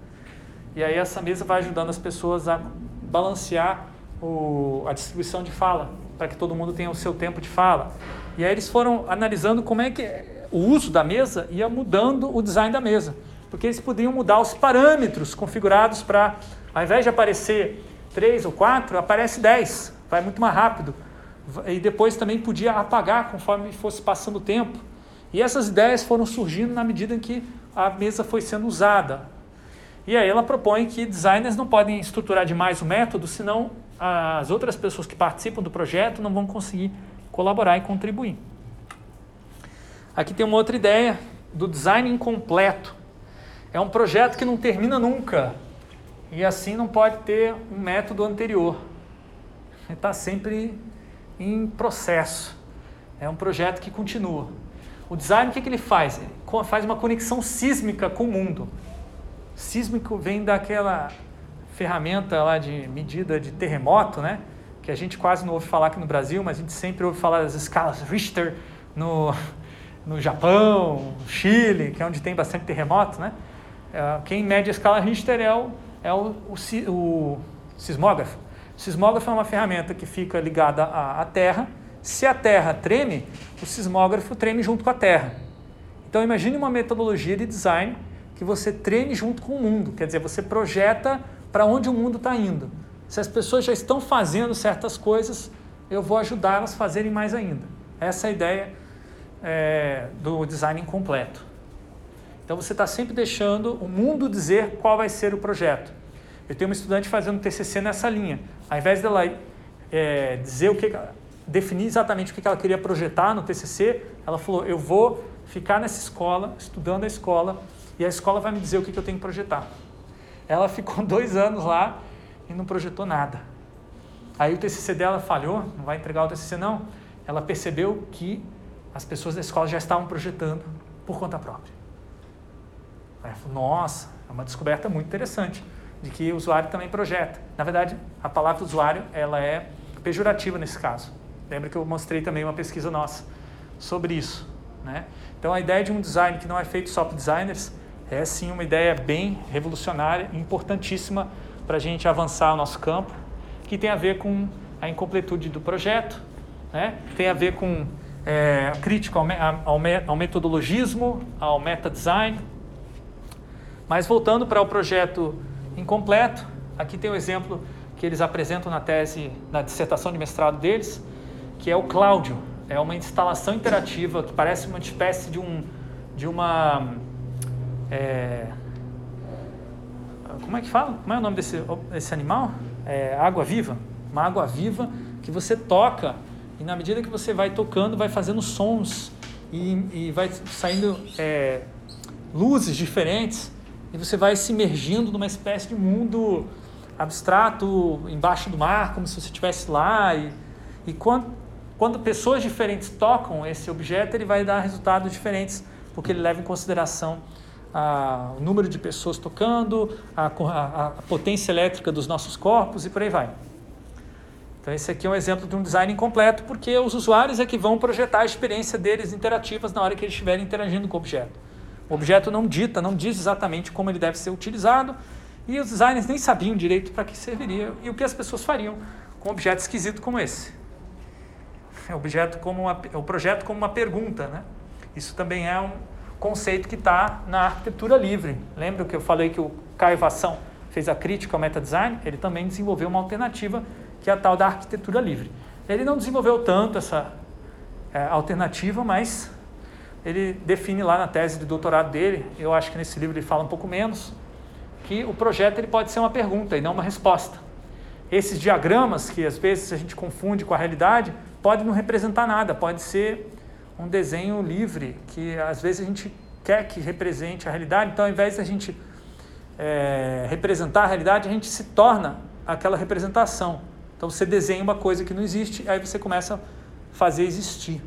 E aí essa mesa vai ajudando as pessoas a balancear o, a distribuição de fala, para que todo mundo tenha o seu tempo de fala. E aí eles foram analisando como é que o uso da mesa ia mudando o design da mesa. Porque eles podiam mudar os parâmetros configurados para, ao invés de aparecer 3 ou 4, aparece 10, vai muito mais rápido. E depois também podia apagar conforme fosse passando o tempo. E essas ideias foram surgindo na medida em que a mesa foi sendo usada. E aí ela propõe que designers não podem estruturar demais o método, senão as outras pessoas que participam do projeto não vão conseguir colaborar e contribuir. Aqui tem uma outra ideia do design incompleto. É um projeto que não termina nunca e assim não pode ter um método anterior. Está sempre em processo. É um projeto que continua. O design, o que, que ele faz? Ele faz uma conexão sísmica com o mundo. Sísmico vem daquela ferramenta lá de medida de terremoto, né? Que a gente quase não ouve falar aqui no Brasil, mas a gente sempre ouve falar das escalas Richter no, no Japão, Chile, que é onde tem bastante terremoto, né? É, quem mede a escala Richter é o, é o, o, o sismógrafo. O sismógrafo é uma ferramenta que fica ligada à, à Terra. Se a Terra treme, o sismógrafo treme junto com a Terra. Então imagine uma metodologia de design que você treme junto com o mundo, quer dizer, você projeta para onde o mundo está indo. Se as pessoas já estão fazendo certas coisas, eu vou ajudá-las a fazerem mais ainda. Essa é a ideia é, do design incompleto. Então você está sempre deixando o mundo dizer qual vai ser o projeto. Eu tenho uma estudante fazendo TCC nessa linha. Ao invés dela é, dizer o que, definir exatamente o que ela queria projetar no TCC, ela falou: eu vou ficar nessa escola, estudando a escola, e a escola vai me dizer o que eu tenho que projetar. Ela ficou (laughs) dois anos lá e não projetou nada. Aí o TCC dela falhou, não vai entregar o TCC não. Ela percebeu que as pessoas da escola já estavam projetando por conta própria. Aí ela falou, nossa, é uma descoberta muito interessante de que o usuário também projeta. Na verdade, a palavra usuário ela é pejorativa nesse caso. Lembra que eu mostrei também uma pesquisa nossa sobre isso. Né? Então, a ideia de um design que não é feito só para designers é sim uma ideia bem revolucionária importantíssima para a gente avançar o nosso campo, que tem a ver com a incompletude do projeto, né? tem a ver com é, crítica ao, ao, ao metodologismo, ao meta-design. Mas voltando para o projeto incompleto, aqui tem um exemplo que eles apresentam na tese, na dissertação de mestrado deles, que é o Cláudio. É uma instalação interativa que parece uma espécie de um de uma é, como é que fala? Como é o nome desse, desse animal? É, água viva. Uma água viva que você toca e na medida que você vai tocando, vai fazendo sons e, e vai saindo é, luzes diferentes e você vai se imergindo numa espécie de mundo abstrato embaixo do mar, como se você estivesse lá. E, e quando, quando pessoas diferentes tocam esse objeto, ele vai dar resultados diferentes, porque ele leva em consideração a, o número de pessoas tocando, a, a, a, potência elétrica dos nossos corpos e por aí vai. Então esse aqui é um exemplo de um design incompleto, porque os usuários é que vão projetar a experiência deles interativas na hora que eles estiverem interagindo com o objeto. O objeto não dita, não diz exatamente como ele deve ser utilizado, e os designers nem sabiam direito para que serviria e o que as pessoas fariam com um objeto esquisito como esse. É o, objeto como uma, é o projeto como uma pergunta, né? Isso também é um, conceito que está na arquitetura livre. Lembra que eu falei que o Caio Vassão fez a crítica ao meta-design? Ele também desenvolveu uma alternativa que é a tal da arquitetura livre. Ele não desenvolveu tanto essa é, alternativa, mas ele define lá na tese de doutorado dele, eu acho que nesse livro ele fala um pouco menos, que o projeto ele pode ser uma pergunta e não uma resposta. Esses diagramas que às vezes a gente confunde com a realidade, podem não representar nada, pode ser um desenho livre, que às vezes a gente quer que represente a realidade, então ao invés de a gente é, representar a realidade, a gente se torna aquela representação. Então você desenha uma coisa que não existe, aí você começa a fazer existir.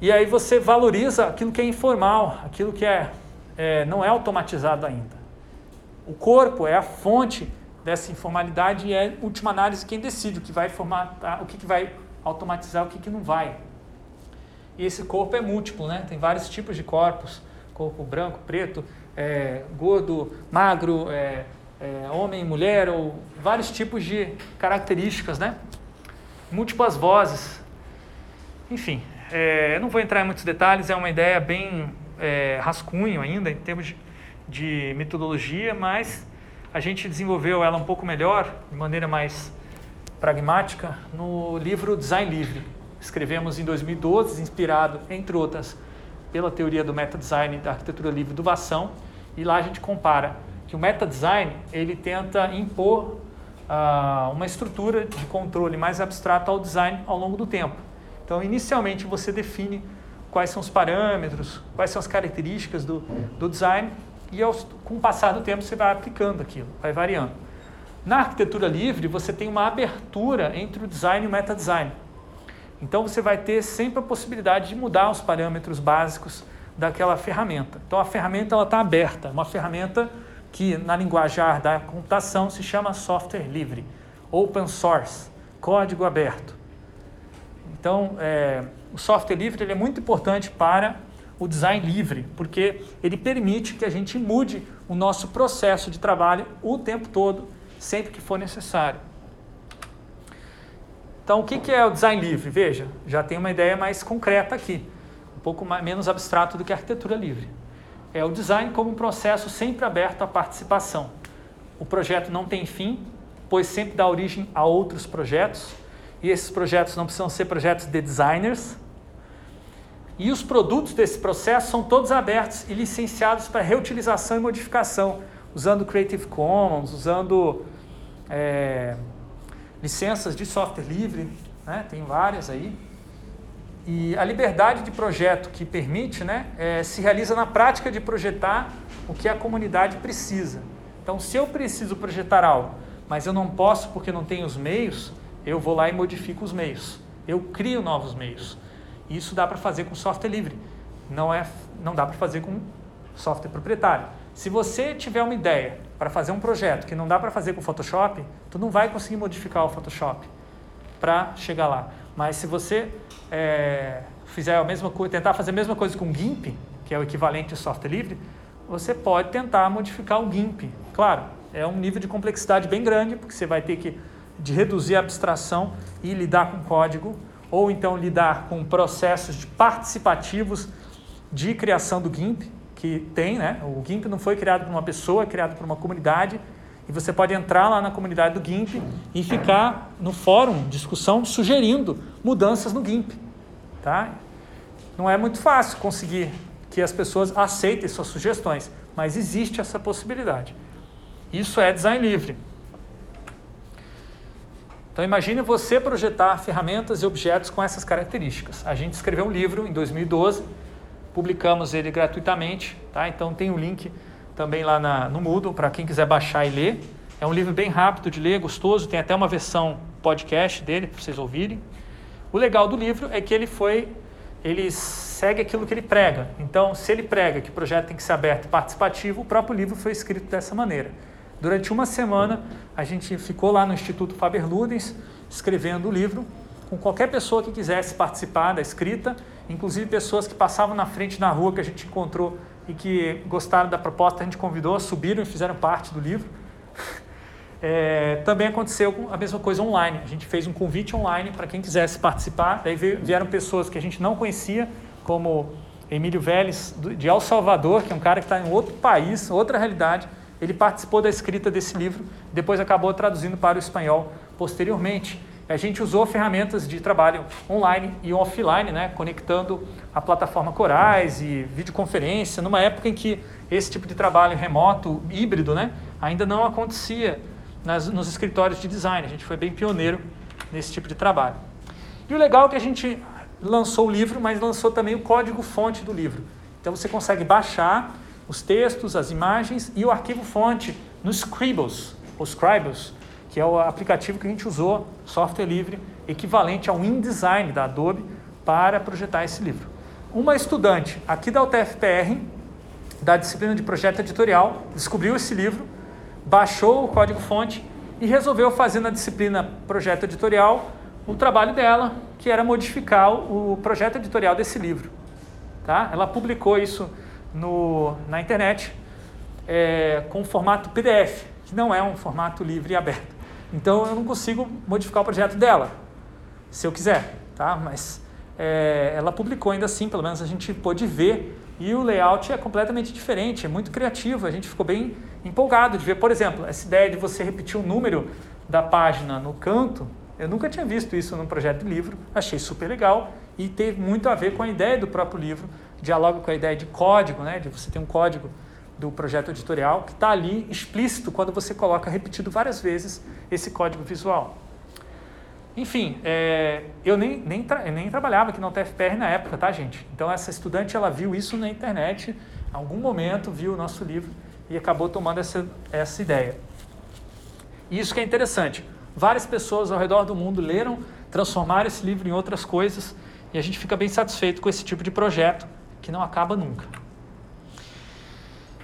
E aí você valoriza aquilo que é informal, aquilo que é, é não é automatizado ainda. O corpo é a fonte dessa informalidade e é, última análise, quem decide o que vai formatar, o que vai automatizar o que, que não vai. E esse corpo é múltiplo, né? Tem vários tipos de corpos, corpo branco, preto, é, gordo, magro, é, é, homem, mulher, ou vários tipos de características, né? Múltiplas vozes. Enfim, é, eu não vou entrar em muitos detalhes, é uma ideia bem é, rascunho ainda em termos de, de metodologia, mas a gente desenvolveu ela um pouco melhor, de maneira mais pragmática, no livro Design Livre. Escrevemos em 2012, inspirado, entre outras, pela teoria do meta-design da arquitetura livre do Vação, e lá a gente compara que o meta-design ele tenta impor uh, uma estrutura de controle mais abstrata ao design ao longo do tempo. Então, inicialmente, você define quais são os parâmetros, quais são as características do, do design, e aos, com o passar do tempo você vai aplicando aquilo, vai variando. Na arquitetura livre, você tem uma abertura entre o design e o meta-design. Então, você vai ter sempre a possibilidade de mudar os parâmetros básicos daquela ferramenta. Então, a ferramenta está aberta, uma ferramenta que na linguajar da computação se chama software livre, open source, código aberto. Então, é, o software livre é muito importante para o design livre, porque ele permite que a gente mude o nosso processo de trabalho o tempo todo, sempre que for necessário. Então, o que é o design livre? Veja, já tem uma ideia mais concreta aqui, um pouco mais, menos abstrato do que a arquitetura livre é o design como um processo sempre aberto à participação. O projeto não tem fim, pois sempre dá origem a outros projetos, e esses projetos não precisam ser projetos de designers. E os produtos desse processo são todos abertos e licenciados para reutilização e modificação, usando Creative Commons, usando é, licenças de software livre, né? tem várias aí. E a liberdade de projeto que permite né, é, se realiza na prática de projetar o que a comunidade precisa. Então, se eu preciso projetar algo, mas eu não posso porque não tenho os meios, eu vou lá e modifico os meios. Eu crio novos meios. Isso dá para fazer com software livre. Não, é, não dá para fazer com software proprietário. Se você tiver uma ideia para fazer um projeto que não dá para fazer com Photoshop, tu não vai conseguir modificar o Photoshop para chegar lá. Mas se você é, fizer a mesma coisa, tentar fazer a mesma coisa com o GIMP, que é o equivalente ao software livre, você pode tentar modificar o GIMP. Claro, é um nível de complexidade bem grande, porque você vai ter que de reduzir a abstração e lidar com código, ou então lidar com processos participativos de criação do GIMP, que tem, né? O GIMP não foi criado por uma pessoa, é criado por uma comunidade, e você pode entrar lá na comunidade do GIMP e ficar no fórum, discussão, sugerindo mudanças no GIMP. Tá? Não é muito fácil conseguir que as pessoas aceitem suas sugestões, mas existe essa possibilidade. Isso é design livre. Então imagine você projetar ferramentas e objetos com essas características. A gente escreveu um livro em 2012, publicamos ele gratuitamente, tá? Então tem o um link também lá na, no Moodle para quem quiser baixar e ler. É um livro bem rápido de ler, gostoso, tem até uma versão podcast dele para vocês ouvirem. O legal do livro é que ele foi, ele segue aquilo que ele prega. Então, se ele prega que o projeto tem que ser aberto e participativo, o próprio livro foi escrito dessa maneira. Durante uma semana, a gente ficou lá no Instituto Faber Ludens escrevendo o livro, com qualquer pessoa que quisesse participar da escrita, inclusive pessoas que passavam na frente na rua que a gente encontrou e que gostaram da proposta, a gente convidou, subiram e fizeram parte do livro. (laughs) É, também aconteceu a mesma coisa online. A gente fez um convite online para quem quisesse participar. Daí vieram pessoas que a gente não conhecia, como Emílio Vélez, de El Salvador, que é um cara que está em outro país, outra realidade. Ele participou da escrita desse livro, depois acabou traduzindo para o espanhol posteriormente. A gente usou ferramentas de trabalho online e offline, né, conectando a plataforma Corais e videoconferência, numa época em que esse tipo de trabalho remoto, híbrido, né, ainda não acontecia nas, nos escritórios de design. A gente foi bem pioneiro nesse tipo de trabalho. E o legal é que a gente lançou o livro, mas lançou também o código-fonte do livro. Então você consegue baixar os textos, as imagens e o arquivo-fonte no Scribbles, ou Scribbles, que é o aplicativo que a gente usou, software livre, equivalente ao InDesign da Adobe, para projetar esse livro. Uma estudante aqui da UTFPR, da disciplina de projeto editorial, descobriu esse livro, baixou o código-fonte e resolveu fazer na disciplina projeto editorial o trabalho dela, que era modificar o projeto editorial desse livro. Tá? Ela publicou isso no, na internet é, com formato PDF, que não é um formato livre e aberto. Então eu não consigo modificar o projeto dela, se eu quiser, tá? Mas é, ela publicou ainda assim, pelo menos a gente pôde ver, e o layout é completamente diferente, é muito criativo, a gente ficou bem empolgado de ver, por exemplo, essa ideia de você repetir o número da página no canto, eu nunca tinha visto isso num projeto de livro, achei super legal e teve muito a ver com a ideia do próprio livro, dialoga com a ideia de código, né, de você ter um código do projeto editorial que está ali explícito quando você coloca repetido várias vezes esse código visual. Enfim, é, eu nem, nem, tra nem trabalhava aqui na UTFPR na época, tá, gente? Então, essa estudante, ela viu isso na internet, em algum momento viu o nosso livro e acabou tomando essa, essa ideia. E isso que é interessante. Várias pessoas ao redor do mundo leram, transformaram esse livro em outras coisas e a gente fica bem satisfeito com esse tipo de projeto que não acaba nunca.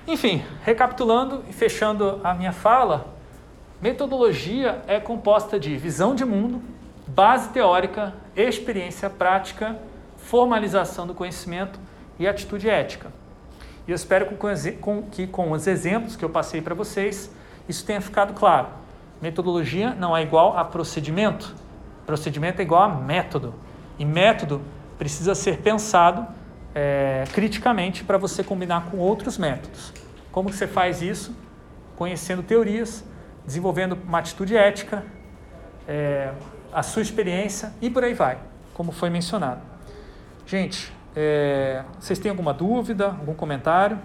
Enfim, recapitulando e fechando a minha fala, metodologia é composta de visão de mundo, base teórica, experiência prática, formalização do conhecimento e atitude ética. E eu espero que com os exemplos que eu passei para vocês, isso tenha ficado claro. Metodologia não é igual a procedimento. Procedimento é igual a método. E método precisa ser pensado é, criticamente para você combinar com outros métodos. Como você faz isso? Conhecendo teorias, desenvolvendo uma atitude ética, é, a sua experiência e por aí vai, como foi mencionado. Gente, é, vocês têm alguma dúvida, algum comentário?